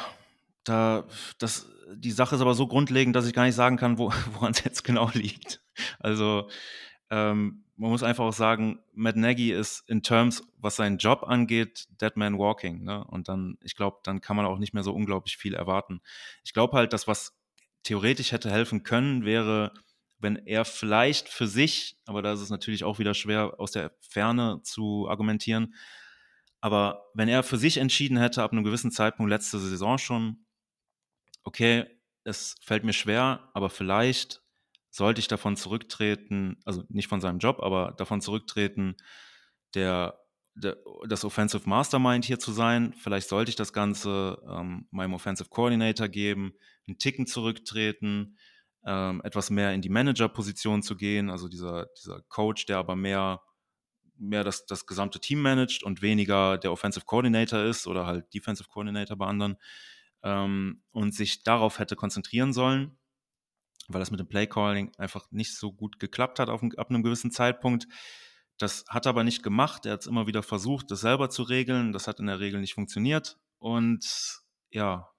da, das, die Sache ist aber so grundlegend, dass ich gar nicht sagen kann, wo, [LAUGHS] woran es jetzt genau liegt. Also, ähm, man muss einfach auch sagen, Matt Nagy ist in Terms, was seinen Job angeht, Dead Man Walking. Ne? Und dann, ich glaube, dann kann man auch nicht mehr so unglaublich viel erwarten. Ich glaube halt, dass was theoretisch hätte helfen können, wäre, wenn er vielleicht für sich, aber da ist es natürlich auch wieder schwer aus der Ferne zu argumentieren, aber wenn er für sich entschieden hätte, ab einem gewissen Zeitpunkt letzte Saison schon, okay, es fällt mir schwer, aber vielleicht sollte ich davon zurücktreten, also nicht von seinem Job, aber davon zurücktreten, der, der das Offensive Mastermind hier zu sein. Vielleicht sollte ich das Ganze ähm, meinem Offensive Coordinator geben, einen Ticken zurücktreten, ähm, etwas mehr in die Manager-Position zu gehen, also dieser, dieser Coach, der aber mehr, mehr das, das gesamte Team managt und weniger der Offensive Coordinator ist oder halt Defensive Coordinator bei anderen ähm, und sich darauf hätte konzentrieren sollen, weil das mit dem Playcalling einfach nicht so gut geklappt hat auf, ab einem gewissen Zeitpunkt. Das hat er aber nicht gemacht. Er hat es immer wieder versucht, das selber zu regeln. Das hat in der Regel nicht funktioniert. Und ja,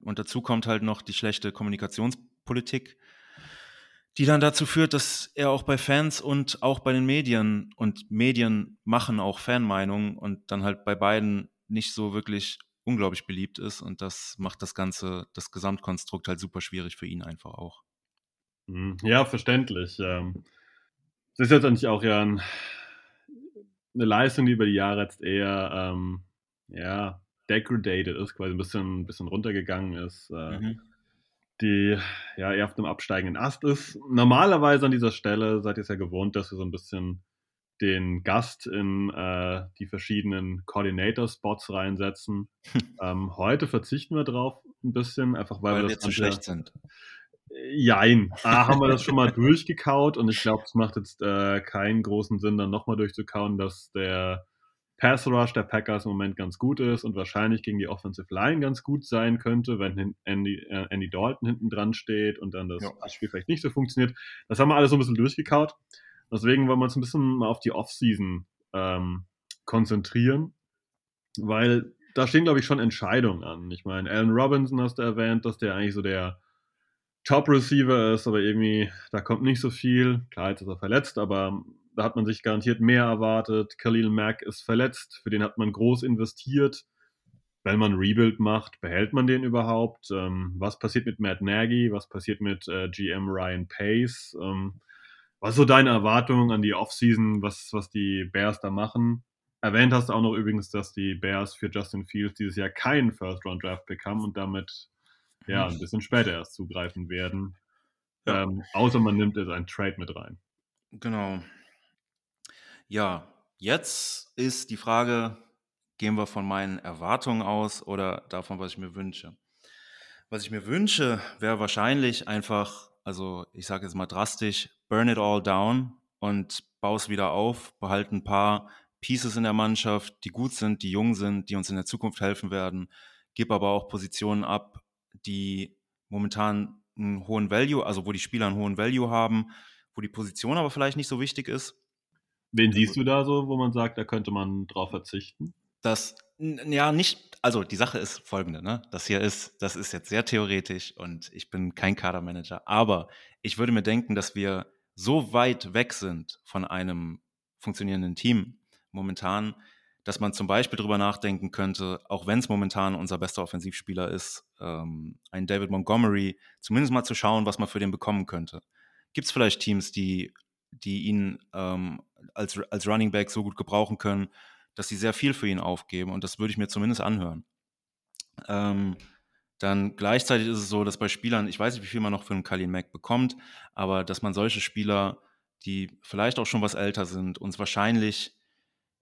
und dazu kommt halt noch die schlechte Kommunikationspolitik, die dann dazu führt, dass er auch bei Fans und auch bei den Medien und Medien machen auch Fanmeinungen und dann halt bei beiden nicht so wirklich unglaublich beliebt ist und das macht das Ganze, das Gesamtkonstrukt halt super schwierig für ihn einfach auch. Mhm. Ja, verständlich. Ähm, das ist jetzt eigentlich auch ja ein, eine Leistung, die über die Jahre jetzt eher ähm, ja, degradated ist, quasi ein bisschen, ein bisschen runtergegangen ist. Äh, mhm. die ja eher auf dem absteigenden Ast ist. Normalerweise an dieser Stelle seid ihr es ja gewohnt, dass wir so ein bisschen den Gast in äh, die verschiedenen Coordinator-Spots reinsetzen. [LAUGHS] ähm, heute verzichten wir drauf ein bisschen, einfach weil, weil wir, wir zu schlecht sind. Jein. A, haben wir das schon mal [LAUGHS] durchgekaut und ich glaube, es macht jetzt äh, keinen großen Sinn, dann nochmal durchzukauen, dass der Pass Rush der Packers im Moment ganz gut ist und wahrscheinlich gegen die Offensive Line ganz gut sein könnte, wenn Andy, äh, Andy Dalton hinten dran steht und dann das ja. Spiel vielleicht nicht so funktioniert. Das haben wir alles so ein bisschen durchgekaut. Deswegen wollen wir uns ein bisschen mal auf die Offseason ähm, konzentrieren, weil da stehen, glaube ich, schon Entscheidungen an. Ich meine, Allen Robinson hast du erwähnt, dass der eigentlich so der Top-Receiver ist, aber irgendwie, da kommt nicht so viel. Klar, jetzt ist er verletzt, aber da hat man sich garantiert mehr erwartet. Khalil Mack ist verletzt, für den hat man groß investiert. Wenn man Rebuild macht, behält man den überhaupt? Ähm, was passiert mit Matt Nagy? Was passiert mit äh, GM Ryan Pace? Ähm, was ist so deine Erwartung an die Offseason, was, was die Bears da machen? Erwähnt hast du auch noch übrigens, dass die Bears für Justin Fields dieses Jahr keinen First-Round-Draft-Pick haben und damit ja, ein bisschen später erst zugreifen werden. Ja. Ähm, außer man nimmt es ein Trade mit rein. Genau. Ja, jetzt ist die Frage, gehen wir von meinen Erwartungen aus oder davon, was ich mir wünsche? Was ich mir wünsche, wäre wahrscheinlich einfach, also ich sage jetzt mal drastisch, burn it all down und baue es wieder auf, behalte ein paar Pieces in der Mannschaft, die gut sind, die jung sind, die uns in der Zukunft helfen werden, gib aber auch Positionen ab, die momentan einen hohen Value, also wo die Spieler einen hohen Value haben, wo die Position aber vielleicht nicht so wichtig ist. Wen siehst du da so, wo man sagt, da könnte man drauf verzichten? Das, ja, nicht, also die Sache ist folgende, ne? Das hier ist, das ist jetzt sehr theoretisch und ich bin kein Kadermanager, aber ich würde mir denken, dass wir so weit weg sind von einem funktionierenden Team momentan, dass man zum Beispiel darüber nachdenken könnte, auch wenn es momentan unser bester Offensivspieler ist, ähm, ein David Montgomery, zumindest mal zu schauen, was man für den bekommen könnte. Gibt es vielleicht Teams, die, die ihn ähm, als, als Running Back so gut gebrauchen können, dass sie sehr viel für ihn aufgeben? Und das würde ich mir zumindest anhören. Ähm, dann gleichzeitig ist es so, dass bei Spielern, ich weiß nicht, wie viel man noch für einen Kalin Mack bekommt, aber dass man solche Spieler, die vielleicht auch schon was älter sind, uns wahrscheinlich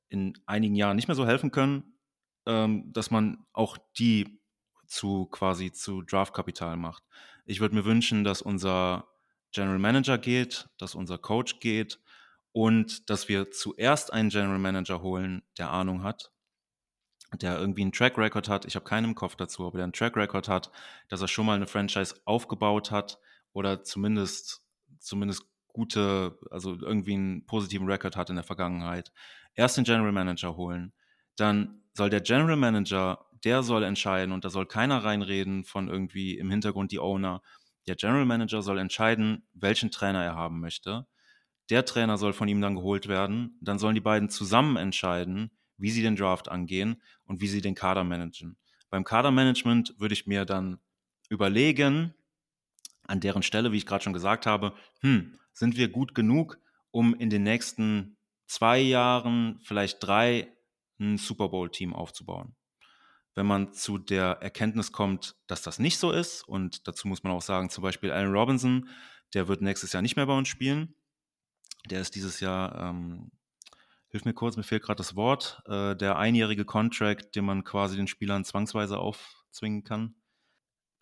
in einigen Jahren nicht mehr so helfen können, ähm, dass man auch die zu quasi zu Draftkapital macht. Ich würde mir wünschen, dass unser General Manager geht, dass unser Coach geht und dass wir zuerst einen General Manager holen, der Ahnung hat, der irgendwie einen Track Record hat. Ich habe keinen im Kopf dazu, aber der einen Track Record hat, dass er schon mal eine Franchise aufgebaut hat oder zumindest zumindest gute, also irgendwie einen positiven Record hat in der Vergangenheit erst den General Manager holen. Dann soll der General Manager, der soll entscheiden und da soll keiner reinreden von irgendwie im Hintergrund die Owner. Der General Manager soll entscheiden, welchen Trainer er haben möchte. Der Trainer soll von ihm dann geholt werden. Dann sollen die beiden zusammen entscheiden, wie sie den Draft angehen und wie sie den Kader managen. Beim Kadermanagement würde ich mir dann überlegen, an deren Stelle, wie ich gerade schon gesagt habe, hm, sind wir gut genug, um in den nächsten zwei Jahren, vielleicht drei, ein Super Bowl-Team aufzubauen. Wenn man zu der Erkenntnis kommt, dass das nicht so ist, und dazu muss man auch sagen, zum Beispiel Allen Robinson, der wird nächstes Jahr nicht mehr bei uns spielen. Der ist dieses Jahr, ähm, hilf mir kurz, mir fehlt gerade das Wort, äh, der einjährige Contract, den man quasi den Spielern zwangsweise aufzwingen kann.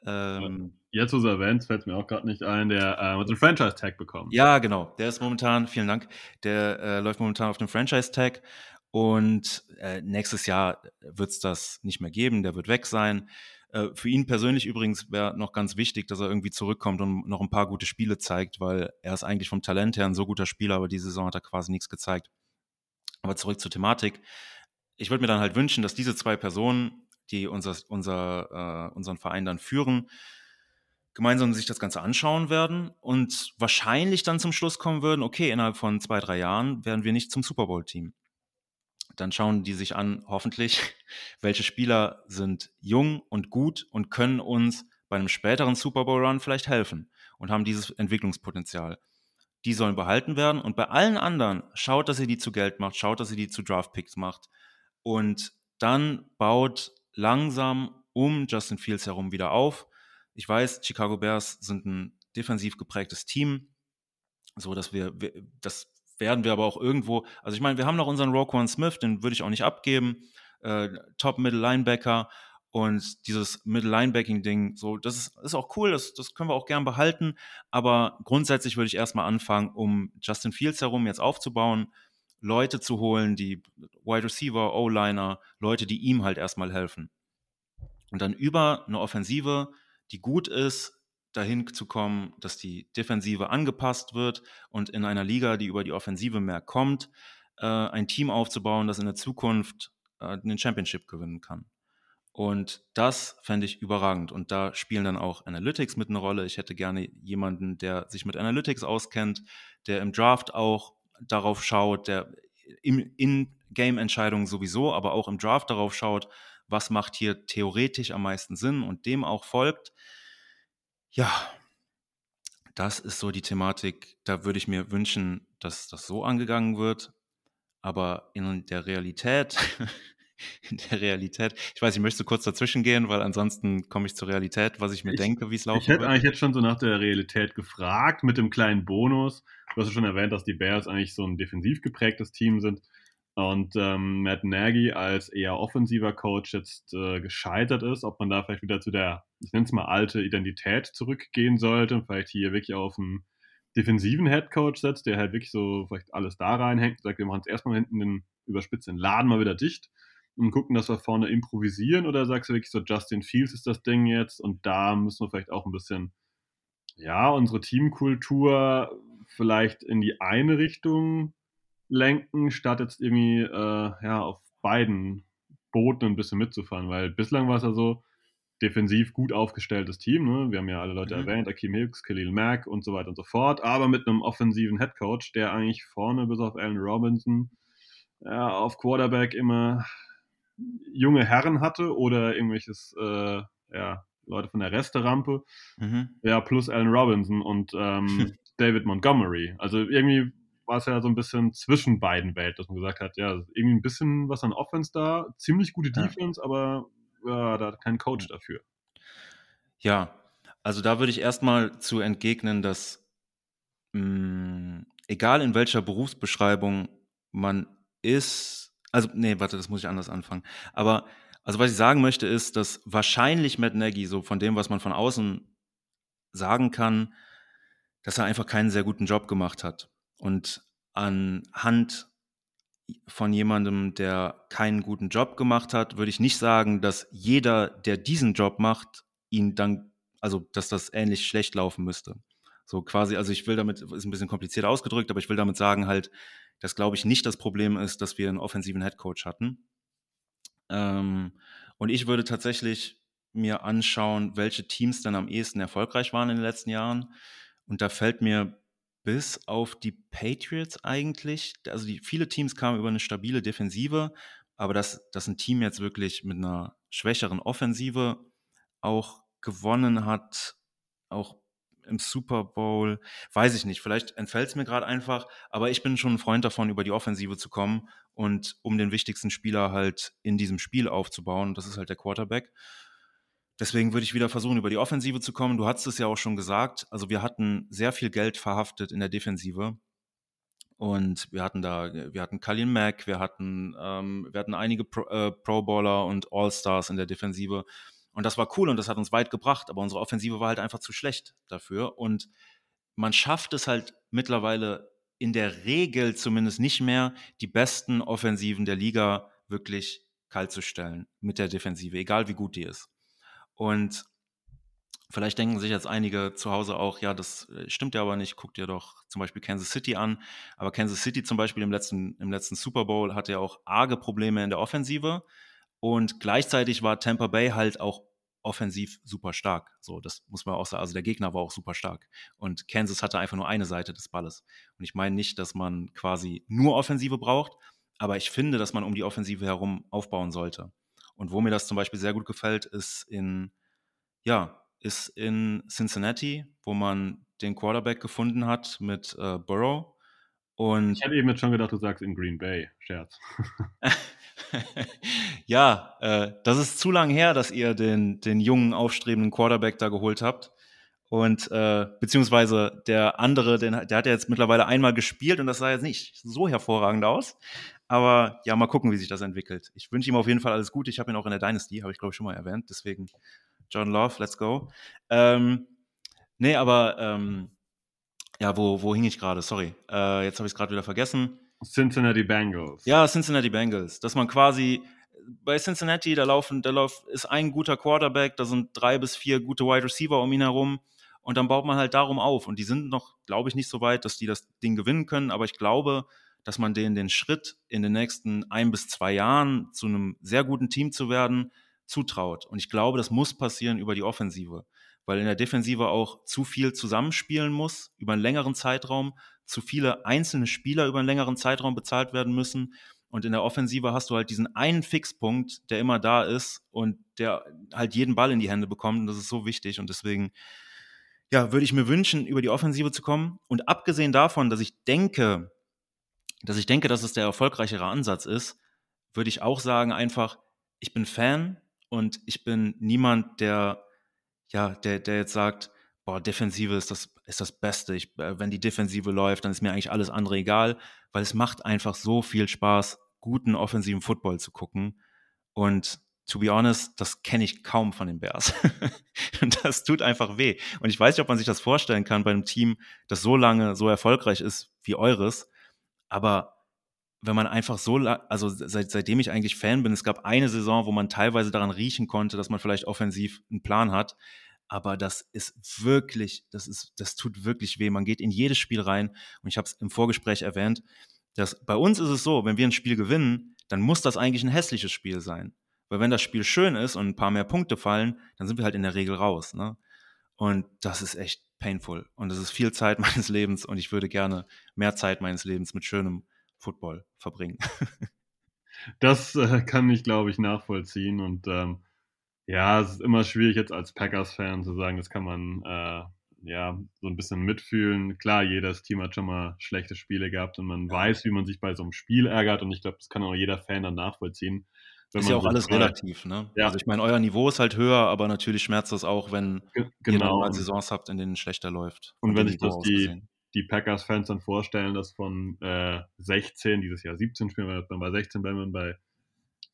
Ähm, Jetzt, wo du erwähnt, fällt mir auch gerade nicht ein, der äh, hat einen Franchise-Tag bekommen. Ja, genau. Der ist momentan, vielen Dank, der äh, läuft momentan auf dem Franchise-Tag und äh, nächstes Jahr wird es das nicht mehr geben, der wird weg sein. Äh, für ihn persönlich übrigens wäre noch ganz wichtig, dass er irgendwie zurückkommt und noch ein paar gute Spiele zeigt, weil er ist eigentlich vom Talent her ein so guter Spieler, aber diese Saison hat er quasi nichts gezeigt. Aber zurück zur Thematik. Ich würde mir dann halt wünschen, dass diese zwei Personen die unser, unser, äh, unseren Verein dann führen, gemeinsam sich das Ganze anschauen werden und wahrscheinlich dann zum Schluss kommen würden, okay, innerhalb von zwei, drei Jahren werden wir nicht zum Super Bowl-Team. Dann schauen die sich an, hoffentlich, [LAUGHS] welche Spieler sind jung und gut und können uns bei einem späteren Super Bowl-Run vielleicht helfen und haben dieses Entwicklungspotenzial. Die sollen behalten werden und bei allen anderen schaut, dass ihr die zu Geld macht, schaut, dass ihr die zu Draft-Picks macht und dann baut langsam um Justin Fields herum wieder auf. ich weiß, Chicago Bears sind ein defensiv geprägtes Team, so dass wir, wir das werden wir aber auch irgendwo, also ich meine, wir haben noch unseren Roquan Smith, den würde ich auch nicht abgeben, äh, Top Middle Linebacker und dieses Middle Linebacking Ding, so, das ist, ist auch cool, das, das können wir auch gern behalten, aber grundsätzlich würde ich erstmal anfangen, um Justin Fields herum jetzt aufzubauen, Leute zu holen, die Wide Receiver, O-Liner, Leute, die ihm halt erstmal helfen. Und dann über eine Offensive, die gut ist, dahin zu kommen, dass die Defensive angepasst wird und in einer Liga, die über die Offensive mehr kommt, äh, ein Team aufzubauen, das in der Zukunft äh, den Championship gewinnen kann. Und das fände ich überragend. Und da spielen dann auch Analytics mit eine Rolle. Ich hätte gerne jemanden, der sich mit Analytics auskennt, der im Draft auch darauf schaut, der im, in Game-Entscheidungen sowieso, aber auch im Draft darauf schaut, was macht hier theoretisch am meisten Sinn und dem auch folgt. Ja, das ist so die Thematik. Da würde ich mir wünschen, dass das so angegangen wird. Aber in der Realität, [LAUGHS] in der Realität, ich weiß, ich möchte kurz dazwischen gehen, weil ansonsten komme ich zur Realität, was ich mir ich, denke, wie es laufen Ich hätte wird. eigentlich jetzt schon so nach der Realität gefragt, mit dem kleinen Bonus. Du hast ja schon erwähnt, dass die Bears eigentlich so ein defensiv geprägtes Team sind und ähm, Matt Nagy als eher offensiver Coach jetzt äh, gescheitert ist, ob man da vielleicht wieder zu der, ich nenne es mal, alte Identität zurückgehen sollte und vielleicht hier wirklich auf einen defensiven Head Coach setzt, der halt wirklich so vielleicht alles da reinhängt und sagt, wir machen jetzt erstmal hinten den überspitzten Laden mal wieder dicht und gucken, dass wir vorne improvisieren oder sagst du wirklich so, Justin Fields ist das Ding jetzt und da müssen wir vielleicht auch ein bisschen, ja, unsere Teamkultur vielleicht in die eine Richtung lenken, statt jetzt irgendwie äh, ja, auf beiden Booten ein bisschen mitzufahren, weil bislang war es ja so, defensiv gut aufgestelltes Team. Ne? Wir haben ja alle Leute mhm. erwähnt, Akeem Hicks, Khalil Mack und so weiter und so fort, aber mit einem offensiven Headcoach, der eigentlich vorne bis auf Allen Robinson ja, auf Quarterback immer junge Herren hatte oder irgendwelches äh, ja, Leute von der Resterampe. Mhm. Ja, plus Allen Robinson und ähm, [LAUGHS] David Montgomery. Also irgendwie war es ja so ein bisschen zwischen beiden Welten, dass man gesagt hat, ja, irgendwie ein bisschen was an Offense da, ziemlich gute Defense, ja. aber ja, da hat kein Coach dafür. Ja, also da würde ich erstmal zu entgegnen, dass mh, hm, egal in welcher Berufsbeschreibung man ist, also nee, warte, das muss ich anders anfangen. Aber also was ich sagen möchte ist, dass wahrscheinlich Matt Nagy, so von dem, was man von außen sagen kann, dass er einfach keinen sehr guten Job gemacht hat. Und anhand von jemandem, der keinen guten Job gemacht hat, würde ich nicht sagen, dass jeder, der diesen Job macht, ihn dann, also dass das ähnlich schlecht laufen müsste. So quasi, also ich will damit, ist ein bisschen kompliziert ausgedrückt, aber ich will damit sagen halt, dass glaube ich nicht das Problem ist, dass wir einen offensiven Headcoach hatten. Ähm, und ich würde tatsächlich mir anschauen, welche Teams dann am ehesten erfolgreich waren in den letzten Jahren. Und da fällt mir bis auf die Patriots eigentlich. Also die, viele Teams kamen über eine stabile Defensive, aber dass, dass ein Team jetzt wirklich mit einer schwächeren Offensive auch gewonnen hat, auch im Super Bowl, weiß ich nicht. Vielleicht entfällt es mir gerade einfach, aber ich bin schon ein Freund davon, über die Offensive zu kommen und um den wichtigsten Spieler halt in diesem Spiel aufzubauen. Das ist halt der Quarterback. Deswegen würde ich wieder versuchen, über die Offensive zu kommen. Du hast es ja auch schon gesagt. Also wir hatten sehr viel Geld verhaftet in der Defensive. Und wir hatten da, wir hatten Kalin Mack, wir hatten, ähm, wir hatten einige Pro, äh, Pro und All-Stars in der Defensive. Und das war cool und das hat uns weit gebracht, aber unsere Offensive war halt einfach zu schlecht dafür. Und man schafft es halt mittlerweile in der Regel zumindest nicht mehr, die besten Offensiven der Liga wirklich kalt zu stellen mit der Defensive, egal wie gut die ist. Und vielleicht denken sich jetzt einige zu Hause auch, ja, das äh, stimmt ja aber nicht, guckt ihr doch zum Beispiel Kansas City an. Aber Kansas City zum Beispiel im letzten, im letzten Super Bowl hatte ja auch arge Probleme in der Offensive. Und gleichzeitig war Tampa Bay halt auch offensiv super stark. So, das muss man auch sagen. Also der Gegner war auch super stark. Und Kansas hatte einfach nur eine Seite des Balles. Und ich meine nicht, dass man quasi nur Offensive braucht, aber ich finde, dass man um die Offensive herum aufbauen sollte. Und wo mir das zum Beispiel sehr gut gefällt, ist in, ja, ist in Cincinnati, wo man den Quarterback gefunden hat mit äh, Burrow. Und ich hätte eben jetzt schon gedacht, du sagst in Green Bay. Scherz. [LAUGHS] ja, äh, das ist zu lang her, dass ihr den, den jungen, aufstrebenden Quarterback da geholt habt. Und äh, beziehungsweise der andere, den, der hat ja jetzt mittlerweile einmal gespielt und das sah jetzt nicht so hervorragend aus. Aber ja, mal gucken, wie sich das entwickelt. Ich wünsche ihm auf jeden Fall alles Gute. Ich habe ihn auch in der Dynasty, habe ich glaube ich schon mal erwähnt. Deswegen John Love, let's go. Ähm, nee, aber ähm, ja, wo, wo hing ich gerade? Sorry. Äh, jetzt habe ich es gerade wieder vergessen. Cincinnati Bengals. Ja, Cincinnati Bengals. Dass man quasi bei Cincinnati, da laufen, da läuft, ist ein guter Quarterback, da sind drei bis vier gute Wide Receiver um ihn herum. Und dann baut man halt darum auf. Und die sind noch, glaube ich, nicht so weit, dass die das Ding gewinnen können. Aber ich glaube, dass man denen den Schritt in den nächsten ein bis zwei Jahren zu einem sehr guten Team zu werden, zutraut. Und ich glaube, das muss passieren über die Offensive. Weil in der Defensive auch zu viel zusammenspielen muss, über einen längeren Zeitraum, zu viele einzelne Spieler über einen längeren Zeitraum bezahlt werden müssen. Und in der Offensive hast du halt diesen einen Fixpunkt, der immer da ist und der halt jeden Ball in die Hände bekommt. Und das ist so wichtig. Und deswegen ja, würde ich mir wünschen, über die Offensive zu kommen. Und abgesehen davon, dass ich denke, dass ich denke, dass es der erfolgreichere Ansatz ist, würde ich auch sagen, einfach, ich bin Fan und ich bin niemand, der, ja, der, der jetzt sagt, boah, Defensive ist das, ist das Beste. Ich, äh, wenn die Defensive läuft, dann ist mir eigentlich alles andere egal, weil es macht einfach so viel Spaß, guten offensiven Football zu gucken. Und to be honest, das kenne ich kaum von den Bears. [LAUGHS] und das tut einfach weh. Und ich weiß nicht, ob man sich das vorstellen kann bei einem Team, das so lange so erfolgreich ist wie eures. Aber wenn man einfach so, also seit, seitdem ich eigentlich Fan bin, es gab eine Saison, wo man teilweise daran riechen konnte, dass man vielleicht offensiv einen Plan hat. Aber das ist wirklich, das ist, das tut wirklich weh. Man geht in jedes Spiel rein. Und ich habe es im Vorgespräch erwähnt, dass bei uns ist es so, wenn wir ein Spiel gewinnen, dann muss das eigentlich ein hässliches Spiel sein. Weil wenn das Spiel schön ist und ein paar mehr Punkte fallen, dann sind wir halt in der Regel raus. Ne? Und das ist echt painful. Und das ist viel Zeit [LAUGHS] meines Lebens und ich würde gerne mehr Zeit meines Lebens mit schönem Football verbringen. [LAUGHS] das äh, kann ich, glaube ich, nachvollziehen. Und ähm, ja, es ist immer schwierig jetzt als Packers-Fan zu sagen, das kann man äh, ja so ein bisschen mitfühlen. Klar, jedes Team hat schon mal schlechte Spiele gehabt und man weiß, wie man sich bei so einem Spiel ärgert. Und ich glaube, das kann auch jeder Fan dann nachvollziehen ist ja auch alles fragt. relativ, ne? Ja. Also ich meine, euer Niveau ist halt höher, aber natürlich schmerzt das auch, wenn genau. ihr mal Saisons habt, in denen es schlechter läuft. Und wenn sich das die, die Packers-Fans dann vorstellen, dass von äh, 16, dieses Jahr 17 spielen wir dann bei 16, bleiben wir bei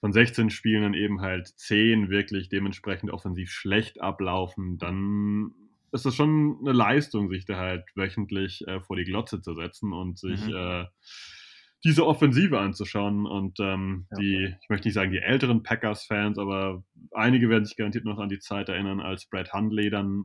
von 16 Spielen dann eben halt 10 wirklich dementsprechend offensiv schlecht ablaufen, dann ist das schon eine Leistung, sich da halt wöchentlich äh, vor die Glotze zu setzen und sich mhm. äh, diese Offensive anzuschauen. Und ähm, ja. die, ich möchte nicht sagen die älteren Packers-Fans, aber einige werden sich garantiert noch an die Zeit erinnern, als Brad Hundley dann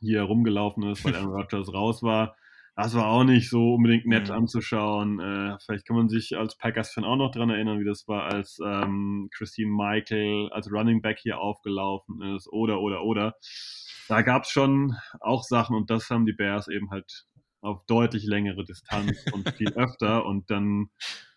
hier rumgelaufen ist, weil Aaron [LAUGHS] Rodgers raus war. Das war auch nicht so unbedingt nett mhm. anzuschauen. Äh, vielleicht kann man sich als Packers-Fan auch noch daran erinnern, wie das war, als ähm, Christine Michael als Running Back hier aufgelaufen ist. Oder, oder, oder. Da gab es schon auch Sachen und das haben die Bears eben halt auf deutlich längere Distanz und viel öfter und dann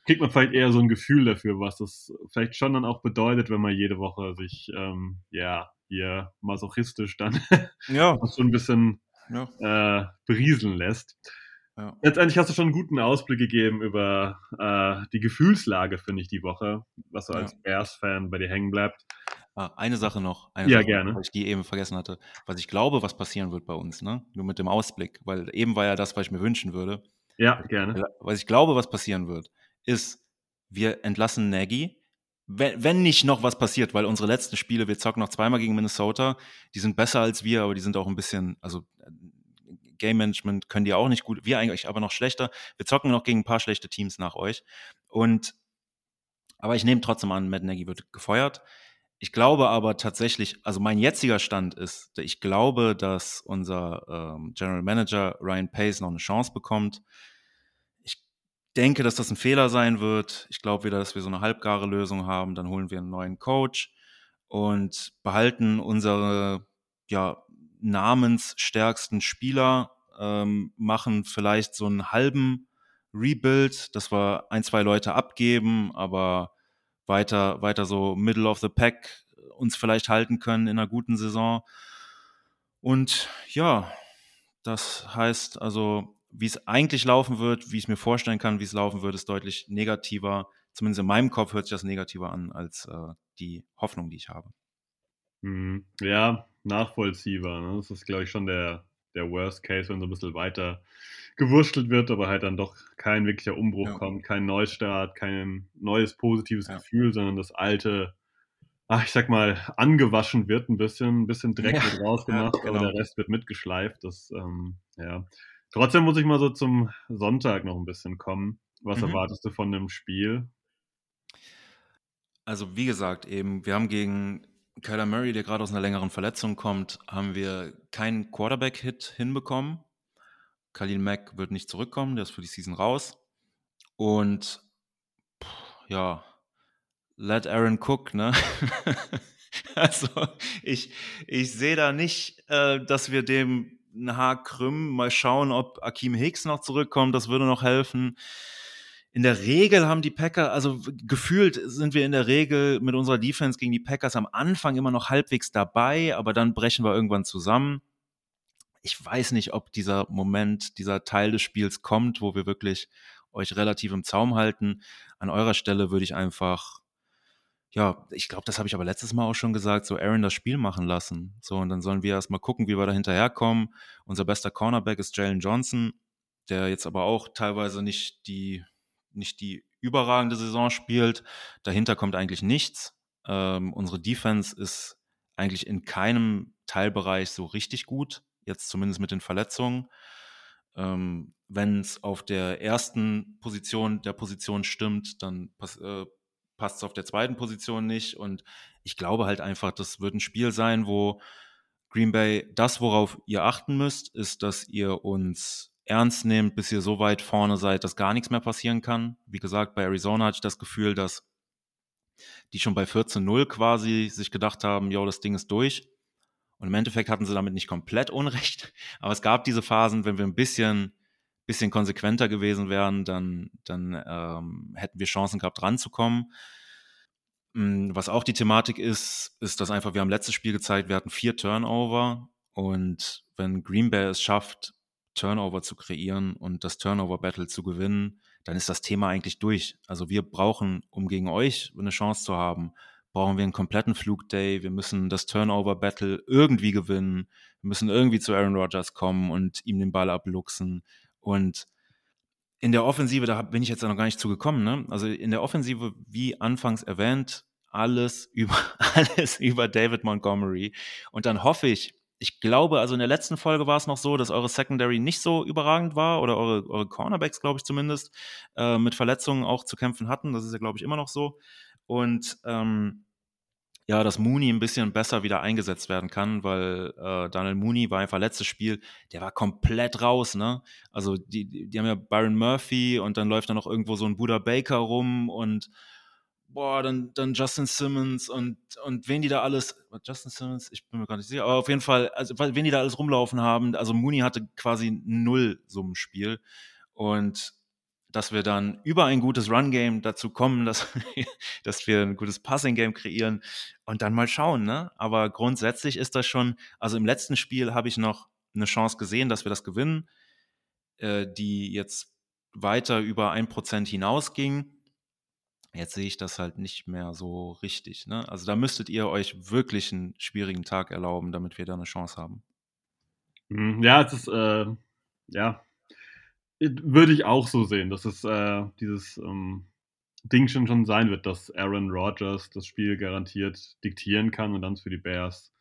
kriegt man vielleicht eher so ein Gefühl dafür, was das vielleicht schon dann auch bedeutet, wenn man jede Woche sich, ähm, ja, hier masochistisch dann [LAUGHS] ja. so ein bisschen ja. äh, berieseln lässt. Ja. Letztendlich hast du schon einen guten Ausblick gegeben über äh, die Gefühlslage, finde ich, die Woche, was so als Bears-Fan bei dir hängen bleibt. Ah, eine Sache noch, eine ja, Sache, gerne. weil ich die eben vergessen hatte. Was ich glaube, was passieren wird bei uns, ne? Nur mit dem Ausblick, weil eben war ja das, was ich mir wünschen würde. Ja, gerne. Was ich glaube, was passieren wird, ist, wir entlassen Nagy, wenn, wenn nicht noch was passiert, weil unsere letzten Spiele, wir zocken noch zweimal gegen Minnesota, die sind besser als wir, aber die sind auch ein bisschen, also Game Management können die auch nicht gut, wir eigentlich aber noch schlechter. Wir zocken noch gegen ein paar schlechte Teams nach euch. Und aber ich nehme trotzdem an, Matt Nagy wird gefeuert. Ich glaube aber tatsächlich, also mein jetziger Stand ist, ich glaube, dass unser ähm, General Manager Ryan Pace noch eine Chance bekommt. Ich denke, dass das ein Fehler sein wird. Ich glaube wieder, dass wir so eine halbgare Lösung haben. Dann holen wir einen neuen Coach und behalten unsere ja, namensstärksten Spieler, ähm, machen vielleicht so einen halben Rebuild, dass wir ein, zwei Leute abgeben, aber weiter, weiter so Middle of the Pack uns vielleicht halten können in einer guten Saison. Und ja, das heißt also, wie es eigentlich laufen wird, wie ich mir vorstellen kann, wie es laufen wird, ist deutlich negativer. Zumindest in meinem Kopf hört sich das negativer an als äh, die Hoffnung, die ich habe. Mhm. Ja, nachvollziehbar. Ne? Das ist, glaube ich, schon der, der Worst Case, wenn so ein bisschen weiter gewurschtelt wird, aber halt dann doch kein wirklicher Umbruch ja. kommt, kein Neustart, kein neues positives ja. Gefühl, sondern das alte, ach, ich sag mal, angewaschen wird ein bisschen, ein bisschen Dreck ja. wird rausgemacht, genau. aber der Rest wird mitgeschleift. Das, ähm, ja. Trotzdem muss ich mal so zum Sonntag noch ein bisschen kommen. Was mhm. erwartest du von dem Spiel? Also, wie gesagt, eben, wir haben gegen Kyler Murray, der gerade aus einer längeren Verletzung kommt, haben wir keinen Quarterback-Hit hinbekommen. Khalil Mack wird nicht zurückkommen, der ist für die Season raus. Und ja, let Aaron Cook, ne? [LAUGHS] also ich, ich sehe da nicht, äh, dass wir dem ein Haar krümmen. Mal schauen, ob Akeem Hicks noch zurückkommt, das würde noch helfen in der Regel haben die Packer, also gefühlt sind wir in der Regel mit unserer Defense gegen die Packers am Anfang immer noch halbwegs dabei, aber dann brechen wir irgendwann zusammen. Ich weiß nicht, ob dieser Moment, dieser Teil des Spiels kommt, wo wir wirklich euch relativ im Zaum halten. An eurer Stelle würde ich einfach, ja, ich glaube, das habe ich aber letztes Mal auch schon gesagt, so Aaron das Spiel machen lassen. So, und dann sollen wir erstmal gucken, wie wir da hinterherkommen. Unser bester Cornerback ist Jalen Johnson, der jetzt aber auch teilweise nicht die nicht die überragende Saison spielt. Dahinter kommt eigentlich nichts. Ähm, unsere Defense ist eigentlich in keinem Teilbereich so richtig gut, jetzt zumindest mit den Verletzungen. Ähm, Wenn es auf der ersten Position der Position stimmt, dann pass, äh, passt es auf der zweiten Position nicht. Und ich glaube halt einfach, das wird ein Spiel sein, wo Green Bay, das, worauf ihr achten müsst, ist, dass ihr uns ernst nehmt, bis ihr so weit vorne seid, dass gar nichts mehr passieren kann. Wie gesagt, bei Arizona hatte ich das Gefühl, dass die schon bei 14-0 quasi sich gedacht haben, jo, das Ding ist durch. Und im Endeffekt hatten sie damit nicht komplett Unrecht. [LAUGHS] Aber es gab diese Phasen, wenn wir ein bisschen, bisschen konsequenter gewesen wären, dann, dann ähm, hätten wir Chancen gehabt, ranzukommen. Hm, was auch die Thematik ist, ist, dass einfach, wir haben letztes Spiel gezeigt, wir hatten vier Turnover. Und wenn Green Bay es schafft, Turnover zu kreieren und das Turnover-Battle zu gewinnen, dann ist das Thema eigentlich durch. Also wir brauchen, um gegen euch eine Chance zu haben, brauchen wir einen kompletten Flugday. Wir müssen das Turnover-Battle irgendwie gewinnen. Wir müssen irgendwie zu Aaron Rodgers kommen und ihm den Ball abluchsen. Und in der Offensive, da bin ich jetzt noch gar nicht zugekommen, ne? Also in der Offensive, wie anfangs erwähnt, alles [LAUGHS] über, alles über David Montgomery. Und dann hoffe ich, ich glaube, also in der letzten Folge war es noch so, dass eure Secondary nicht so überragend war oder eure, eure Cornerbacks, glaube ich zumindest, äh, mit Verletzungen auch zu kämpfen hatten. Das ist ja, glaube ich, immer noch so. Und ähm, ja, dass Mooney ein bisschen besser wieder eingesetzt werden kann, weil äh, Daniel Mooney war einfach letztes Spiel, der war komplett raus, ne? Also die, die haben ja Byron Murphy und dann läuft da noch irgendwo so ein Buda Baker rum und boah, dann, dann Justin Simmons und, und wen die da alles, Justin Simmons, ich bin mir gar nicht sicher, aber auf jeden Fall, also wen die da alles rumlaufen haben, also Mooney hatte quasi null Summenspiel und dass wir dann über ein gutes Run-Game dazu kommen, [LAUGHS] dass, dass wir ein gutes Passing-Game kreieren und dann mal schauen, ne? Aber grundsätzlich ist das schon, also im letzten Spiel habe ich noch eine Chance gesehen, dass wir das gewinnen, äh, die jetzt weiter über ein Prozent hinausging Jetzt sehe ich das halt nicht mehr so richtig. Ne? Also da müsstet ihr euch wirklich einen schwierigen Tag erlauben, damit wir da eine Chance haben. Hm, ja, es ist, äh, ja, würde ich auch so sehen, dass es äh, dieses ähm, Ding schon, schon sein wird, dass Aaron Rodgers das Spiel garantiert diktieren kann und dann für die Bears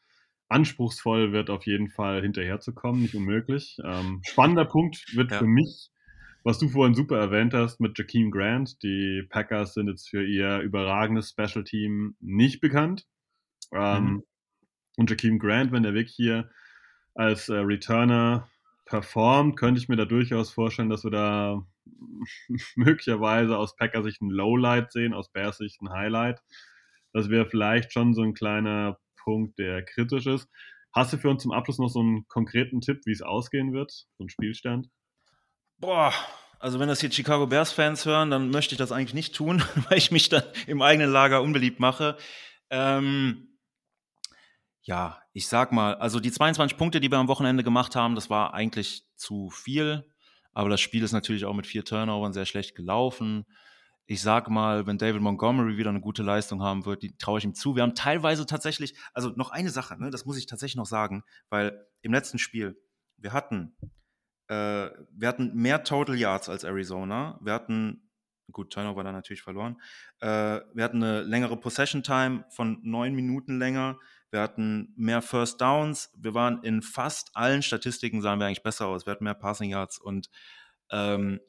anspruchsvoll wird, auf jeden Fall hinterherzukommen, nicht unmöglich. Ähm, spannender Punkt wird ja. für mich was du vorhin super erwähnt hast mit Jakeem Grant. Die Packers sind jetzt für ihr überragendes Special Team nicht bekannt. Ähm, mhm. Und Jakeem Grant, wenn der Weg hier als äh, Returner performt, könnte ich mir da durchaus vorstellen, dass wir da [LAUGHS] möglicherweise aus Packers Sicht ein Lowlight sehen, aus Bears Sicht ein Highlight. Das wäre vielleicht schon so ein kleiner Punkt, der kritisch ist. Hast du für uns zum Abschluss noch so einen konkreten Tipp, wie es ausgehen wird, so ein Spielstand? Boah, also wenn das hier Chicago Bears-Fans hören, dann möchte ich das eigentlich nicht tun, [LAUGHS] weil ich mich dann im eigenen Lager unbeliebt mache. Ähm, ja, ich sag mal, also die 22 Punkte, die wir am Wochenende gemacht haben, das war eigentlich zu viel. aber das Spiel ist natürlich auch mit vier Turnovern sehr schlecht gelaufen. Ich sag mal, wenn David Montgomery wieder eine gute Leistung haben wird, die traue ich ihm zu. Wir haben teilweise tatsächlich, also noch eine Sache, ne, das muss ich tatsächlich noch sagen, weil im letzten Spiel, wir hatten, äh, wir hatten mehr Total Yards als Arizona. Wir hatten Gut, Turnover dann natürlich verloren. Äh, wir hatten eine längere Possession Time von neun Minuten länger. Wir hatten mehr First Downs. Wir waren in fast allen Statistiken, sahen wir eigentlich besser aus. Wir hatten mehr Passing Yards und ähm,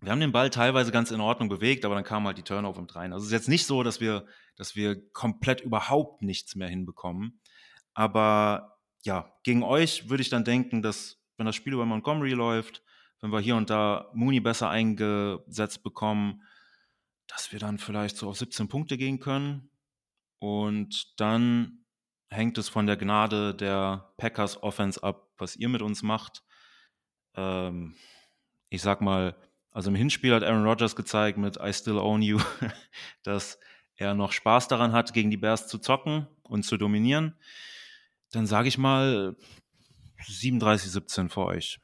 wir haben den Ball teilweise ganz in Ordnung bewegt, aber dann kam halt die Turnover mit rein. Also es ist jetzt nicht so, dass wir, dass wir komplett überhaupt nichts mehr hinbekommen. Aber ja, gegen euch würde ich dann denken, dass wenn das Spiel über Montgomery läuft, wenn wir hier und da Mooney besser eingesetzt bekommen, dass wir dann vielleicht so auf 17 Punkte gehen können. Und dann hängt es von der Gnade der Packers Offense ab, was ihr mit uns macht. Ähm, ich sag mal, also im Hinspiel hat Aaron Rodgers gezeigt mit I Still Own You, [LAUGHS] dass er noch Spaß daran hat, gegen die Bears zu zocken und zu dominieren. Dann sage ich mal 37-17 für euch.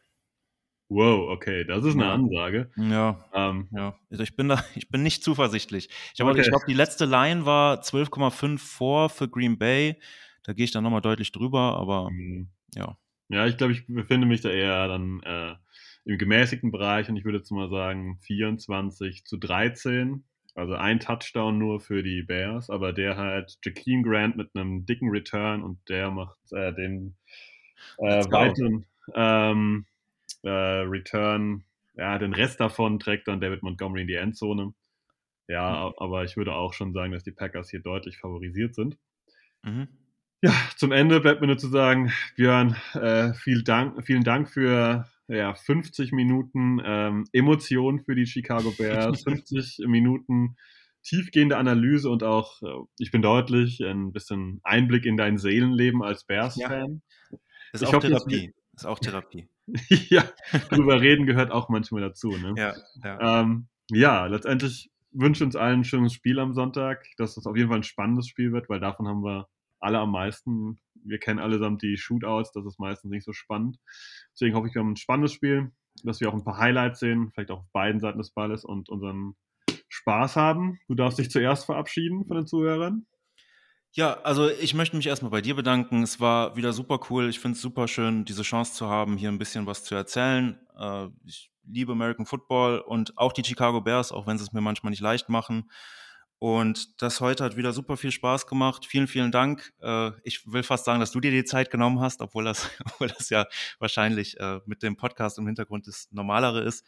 Wow, okay, das ist eine. Ansage. Ja, ähm, ja. Also ich bin da, [LAUGHS] ich bin nicht zuversichtlich. Ich, okay. ich glaube, die letzte Line war 12,5 vor für Green Bay. Da gehe ich dann nochmal deutlich drüber, aber mhm. ja. Ja, ich glaube, ich befinde mich da eher dann äh, im gemäßigten Bereich und ich würde jetzt mal sagen 24 zu 13. Also ein Touchdown nur für die Bears, aber der halt Jakeem Grant mit einem dicken Return und der macht äh, den äh, weiteren ähm, äh, Return, ja, den Rest davon trägt dann David Montgomery in die Endzone. Ja, mhm. aber ich würde auch schon sagen, dass die Packers hier deutlich favorisiert sind. Mhm. Ja, zum Ende bleibt mir nur zu sagen, Björn, äh, viel Dank, vielen Dank für ja, 50 Minuten ähm, Emotion für die Chicago Bears, [LAUGHS] 50 Minuten tiefgehende Analyse und auch, äh, ich bin deutlich, ein bisschen Einblick in dein Seelenleben als Bears-Fan. Ja. Ist, auch Therapie. ist auch Therapie. [LAUGHS] ja, drüber reden gehört auch manchmal dazu. Ne? Ja, ja. Ähm, ja, letztendlich wünsche uns allen ein schönes Spiel am Sonntag, dass es auf jeden Fall ein spannendes Spiel wird, weil davon haben wir alle am meisten. Wir kennen allesamt die Shootouts, das ist meistens nicht so spannend. Deswegen hoffe ich, wir haben ein spannendes Spiel, dass wir auch ein paar Highlights sehen, vielleicht auch auf beiden Seiten des Balles und unseren Spaß haben. Du darfst dich zuerst verabschieden von den Zuhörern. Ja, also ich möchte mich erstmal bei dir bedanken. Es war wieder super cool. Ich finde es super schön, diese Chance zu haben, hier ein bisschen was zu erzählen. Äh, ich liebe American Football und auch die Chicago Bears, auch wenn sie es mir manchmal nicht leicht machen. Und das heute hat wieder super viel Spaß gemacht. Vielen, vielen Dank. Äh, ich will fast sagen, dass du dir die Zeit genommen hast, obwohl das, [LAUGHS] obwohl das ja wahrscheinlich äh, mit dem Podcast im Hintergrund das Normalere ist.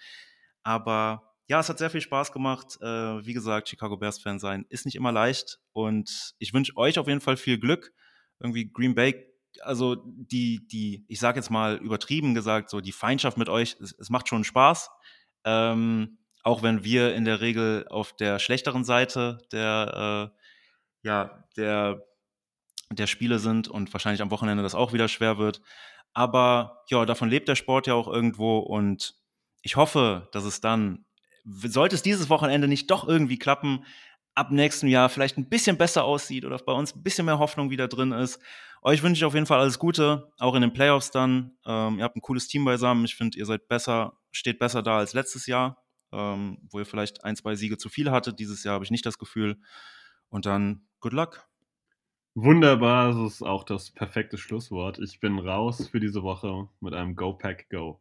Aber ja, es hat sehr viel Spaß gemacht. Äh, wie gesagt, Chicago Bears-Fan sein ist nicht immer leicht. Und ich wünsche euch auf jeden Fall viel Glück. Irgendwie Green Bay, also die, die, ich sage jetzt mal übertrieben gesagt, so die Feindschaft mit euch, es, es macht schon Spaß. Ähm, auch wenn wir in der Regel auf der schlechteren Seite der, äh, ja, der, der Spiele sind und wahrscheinlich am Wochenende das auch wieder schwer wird. Aber ja, davon lebt der Sport ja auch irgendwo und ich hoffe, dass es dann sollte es dieses Wochenende nicht doch irgendwie klappen, ab nächstem Jahr vielleicht ein bisschen besser aussieht oder bei uns ein bisschen mehr Hoffnung wieder drin ist. Euch wünsche ich auf jeden Fall alles Gute, auch in den Playoffs dann. Ähm, ihr habt ein cooles Team beisammen. Ich finde, ihr seid besser, steht besser da als letztes Jahr, ähm, wo ihr vielleicht ein, zwei Siege zu viel hattet. Dieses Jahr habe ich nicht das Gefühl. Und dann good luck. Wunderbar, das ist auch das perfekte Schlusswort. Ich bin raus für diese Woche mit einem Go Pack Go.